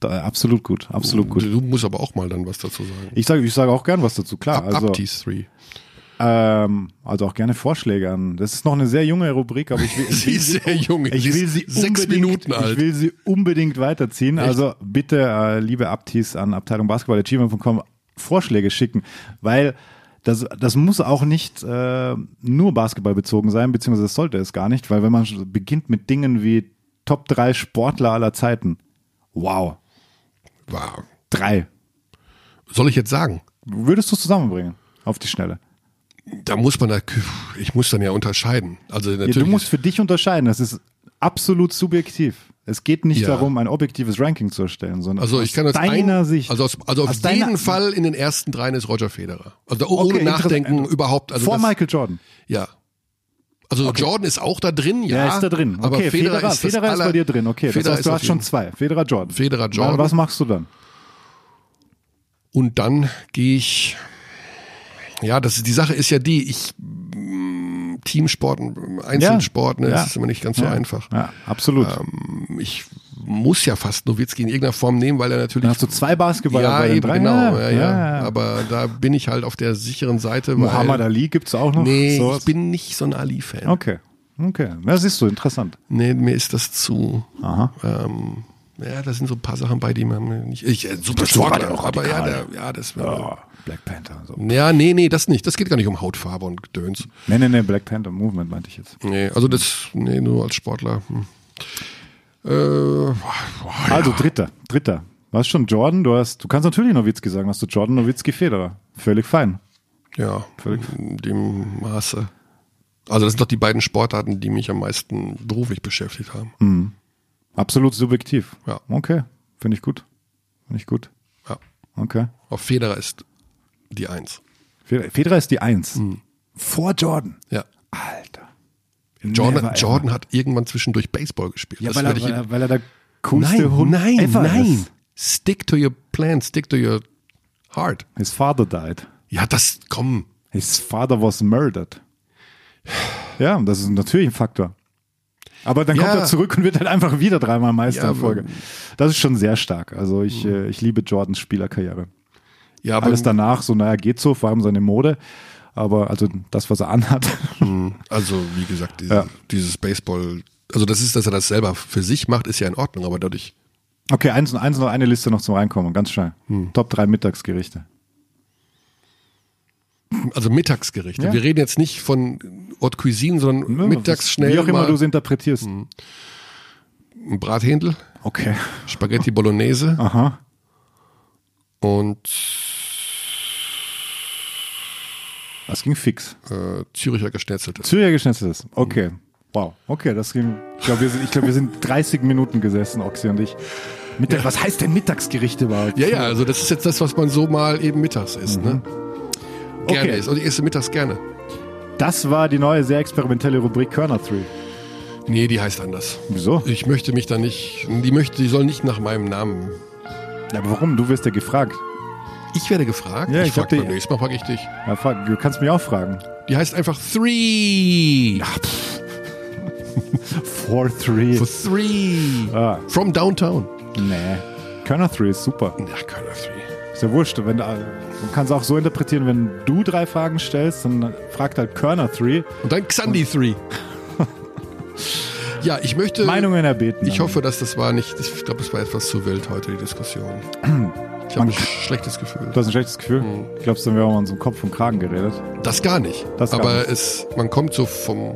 S2: Da, absolut gut, absolut gut.
S1: du musst aber auch mal dann was dazu sagen.
S2: Ich sage ich sage auch gern was dazu, klar.
S1: Ab,
S2: Also,
S1: Abtis 3.
S2: ähm, also auch gerne Vorschläge an. Das ist noch eine sehr junge Rubrik, aber ich will, ich
S1: Sie
S2: will
S1: ist sehr jung.
S2: Ich will sie
S1: sechs
S2: unbedingt,
S1: Minuten alt.
S2: Ich will sie unbedingt weiterziehen. Also bitte, äh, liebe Abtis an Abteilung Basketball.gmail.com Vorschläge schicken, weil das, das muss auch nicht äh, nur Basketball bezogen sein, beziehungsweise das sollte es gar nicht, weil wenn man beginnt mit Dingen wie Top 3 Sportler aller Zeiten, wow,
S1: Wow.
S2: drei.
S1: Soll ich jetzt sagen?
S2: Würdest du es zusammenbringen? Auf die Schnelle.
S1: Da muss man da, ich muss dann ja unterscheiden. Also
S2: Ja,
S1: natürlich.
S2: du musst für dich unterscheiden. Das ist absolut subjektiv. Es geht nicht
S1: Ja.
S2: darum, ein objektives Ranking zu erstellen, sondern
S1: also ich kann
S2: aus deiner
S1: ein,
S2: Sicht.
S1: Also, aus, also auf jeden Fall in den ersten dreien ist Roger Federer. Also da,
S2: Okay,
S1: ohne Nachdenken
S2: interessant.
S1: überhaupt. Also
S2: vor
S1: das,
S2: Michael Jordan.
S1: Ja. Also Jordan ist auch da drin, ja.
S2: Ja, ist da drin.
S1: Aber
S2: Okay,
S1: Federer,
S2: Federer,
S1: ist,
S2: Federer ist bei dir drin. Okay,
S1: Federer
S2: das heißt, du hast schon zwei. Federer Jordan.
S1: Federer, Jordan.
S2: Was machst du dann?
S1: Und dann gehe ich. Ja, das ist, die Sache ist ja die, ich Teamsport, Einzelsport, ne,
S2: Ja.
S1: das ist immer nicht ganz so
S2: Ja.
S1: einfach.
S2: Ja, absolut.
S1: Ich muss ja fast Nowitzki in irgendeiner Form nehmen, weil er natürlich
S2: dann hast du zwei Basketballer
S1: ja,
S2: bei
S1: eben, genau, ja, ja,
S2: ja.
S1: Aber da bin ich halt auf der sicheren Seite.
S2: Muhammad Ali gibt's auch noch.
S1: Nee,
S2: sowas?
S1: ich bin nicht so ein Ali-Fan.
S2: okay, okay. Ja, siehst du, interessant.
S1: Nee, mir ist das zu.
S2: Aha.
S1: Ähm, ja, da sind so ein paar Sachen bei, die man nicht. Ich, äh, super Sportler, aber ja, der, ja, das
S2: Oh, Black Panther. So.
S1: Ja, nee, nee, das nicht. Das geht gar nicht um Hautfarbe und Gedöns.
S2: Nee, nee, nee, Black Panther Movement meinte ich jetzt.
S1: Nee, also das, nee, nur als Sportler. Hm. Äh, boah,
S2: Also dritter, dritter. Du hast schon Jordan, du hast, du kannst natürlich Nowitzki sagen, hast du Jordan, Nowitzki, Federer. Völlig fein.
S1: ja, in dem Maße. Also das sind doch die beiden Sportarten, die mich am meisten beruflich beschäftigt haben.
S2: Absolut subjektiv.
S1: Ja.
S2: Okay, finde ich gut. Finde ich gut.
S1: Ja.
S2: Okay.
S1: Auf Federer ist die Eins.
S2: Federer ist die Eins.
S1: Hm.
S2: Vor Jordan.
S1: Ja.
S2: Alter.
S1: Jordan,
S2: Never ever.
S1: Jordan hat irgendwann zwischendurch Baseball gespielt.
S2: Ja, weil er, weil, er, weil er der coolste
S1: nein,
S2: Hund
S1: nein,
S2: ever
S1: nein.
S2: ist.
S1: Stick to your plan, stick to your heart.
S2: His father died.
S1: Ja, das, komm.
S2: His father was murdered. Ja, das ist natürlich ein Faktor. Aber dann kommt
S1: Ja.
S2: er zurück und wird halt einfach wieder dreimal Meister
S1: Ja,
S2: in Folge. Das ist schon sehr stark. Also ich, äh, ich liebe Jordans Spielerkarriere.
S1: Ja, aber
S2: Alles danach, so naja, geht so, vor allem seine Mode. Aber also das, was er anhat.
S1: Also, wie gesagt, diese,
S2: Ja.
S1: dieses Baseball, also das ist, dass er das selber für sich macht, ist ja in Ordnung, aber dadurch,
S2: Okay, eins, eins noch eine Liste noch zum Reinkommen, ganz schnell.
S1: Hm.
S2: Top drei Mittagsgerichte.
S1: Also Mittagsgerichte.
S2: Ja.
S1: Wir reden jetzt nicht von Haute Cuisine, sondern mittags schnell
S2: Wie auch immer du es interpretierst.
S1: ein Brathändel,
S2: Okay.
S1: Spaghetti Bolognese
S2: Aha.
S1: und
S2: Das ging fix.
S1: äh, Züricher Geschnetzeltes.
S2: Zürcher geschnetzeltes. Okay. Wow. Okay, das ging. Ich glaube, wir, sind- ich glaub, wir sind 30 Minuten gesessen, Oxy und ich. Mittag, Was heißt denn Mittagsgericht überhaupt?
S1: Ja, ja, also das ist jetzt das, was man so mal eben mittags isst, ne? Gerne
S2: Okay.
S1: isst. Und ich esse mittags gerne.
S2: Das war die neue, sehr experimentelle Rubrik Körner 3.
S1: Nee, die heißt anders.
S2: Wieso?
S1: Ich möchte mich da nicht, die möchte, die soll nicht nach meinem Namen.
S2: Ja, aber warum? Du wirst ja gefragt.
S1: Ich werde gefragt.
S2: Ja,
S1: ich
S2: ich
S1: frag beim nächsten Mal frage ich dich.
S2: Ja, frag- du kannst mich auch fragen.
S1: Die heißt einfach Three.
S2: For 3.
S1: For Three.
S2: Ah,
S1: From Downtown.
S2: nee. Körner 3 ist super.
S1: Ja, Kölner Three.
S2: Ist ja wurscht. Wenn, du du kannst auch so interpretieren, wenn du drei Fragen stellst, dann fragt halt Körner 3.
S1: Und dann Xandi Three. ja, ich möchte.
S2: Meinungen erbeten.
S1: Ich hoffe, dass das war nicht. Ich glaube, es war etwas zu wild heute, die Diskussion. Ich habe ein schlechtes Gefühl.
S2: Du hast ein schlechtes Gefühl? Ich glaube, dann wäre uns um Kopf und Kragen geredet.
S1: Das gar nicht.
S2: Das gar
S1: Aber
S2: nicht.
S1: es, man kommt so vom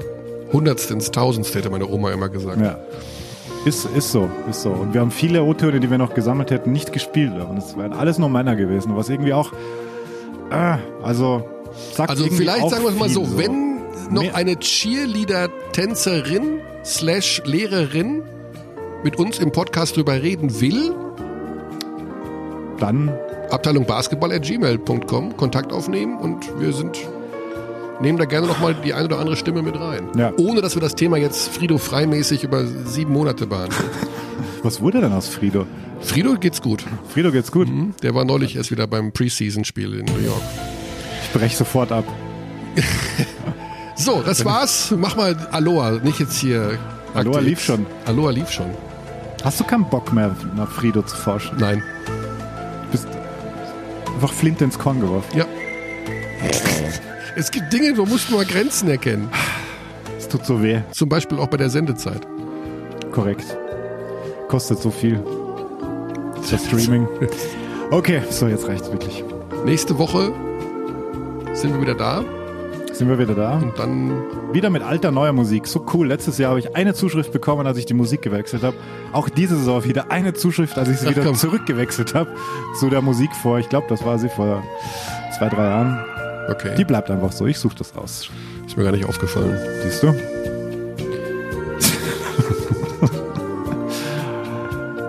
S1: Hundertste ins Tausendste, hätte meine Oma immer gesagt.
S2: Ja. Ist, ist so, ist so. Und wir haben viele O-Töne, die wir noch gesammelt hätten, nicht gespielt. Und es wären alles nur Männer gewesen, was irgendwie auch. Äh, also, sagt
S1: Also vielleicht sagen wir es mal
S2: viel
S1: so, wenn noch
S2: Mehr-
S1: eine Cheerleader-Tänzerin slash Lehrerin mit uns im Podcast drüber reden will,
S2: Dann,
S1: Abteilung Basketball at gmail.com, Kontakt aufnehmen und wir sind nehmen da gerne noch mal die eine oder andere Stimme mit rein.
S2: Ja.
S1: Ohne, dass wir das Thema jetzt Frido freimäßig über sieben Monate behandeln.
S2: Was wurde denn aus Frido?
S1: Frido geht's gut.
S2: Frido geht's gut.
S1: Mhm. Der war neulich erst wieder beim Preseason-Spiel in New York.
S2: Ich breche sofort ab.
S1: So, das war's. Mach mal Aloha, nicht jetzt hier.
S2: Aloha
S1: Akte
S2: lief schon.
S1: Aloha lief schon.
S2: Hast du keinen Bock mehr, nach Frido zu forschen?
S1: Nein.
S2: Bist einfach Flinte ins Korn geworfen.
S1: Ja. Es gibt Dinge, musst du mal Grenzen erkennen.
S2: Es tut so weh.
S1: Zum Beispiel auch bei der Sendezeit.
S2: Korrekt. Kostet so viel. Das Streaming. Okay, so jetzt reicht's wirklich.
S1: Nächste Woche sind wir wieder da
S2: Sind wir wieder da?
S1: und dann
S2: Wieder mit alter neuer Musik. So cool. Letztes Jahr habe ich eine Zuschrift bekommen, als ich die Musik gewechselt habe. Auch diese Saison wieder eine Zuschrift, als ich sie
S1: Ach,
S2: wieder
S1: komm.
S2: zurückgewechselt habe zu der Musik vor. Ich glaube, das war sie vor zwei, drei Jahren.
S1: Okay.
S2: Die bleibt einfach so. Ich suche das raus.
S1: ist mir gar nicht aufgefallen.
S2: Siehst du?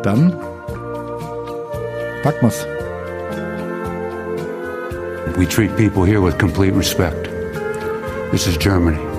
S2: Dann packen wir's.
S7: We treat people here with complete respect. This is Germany.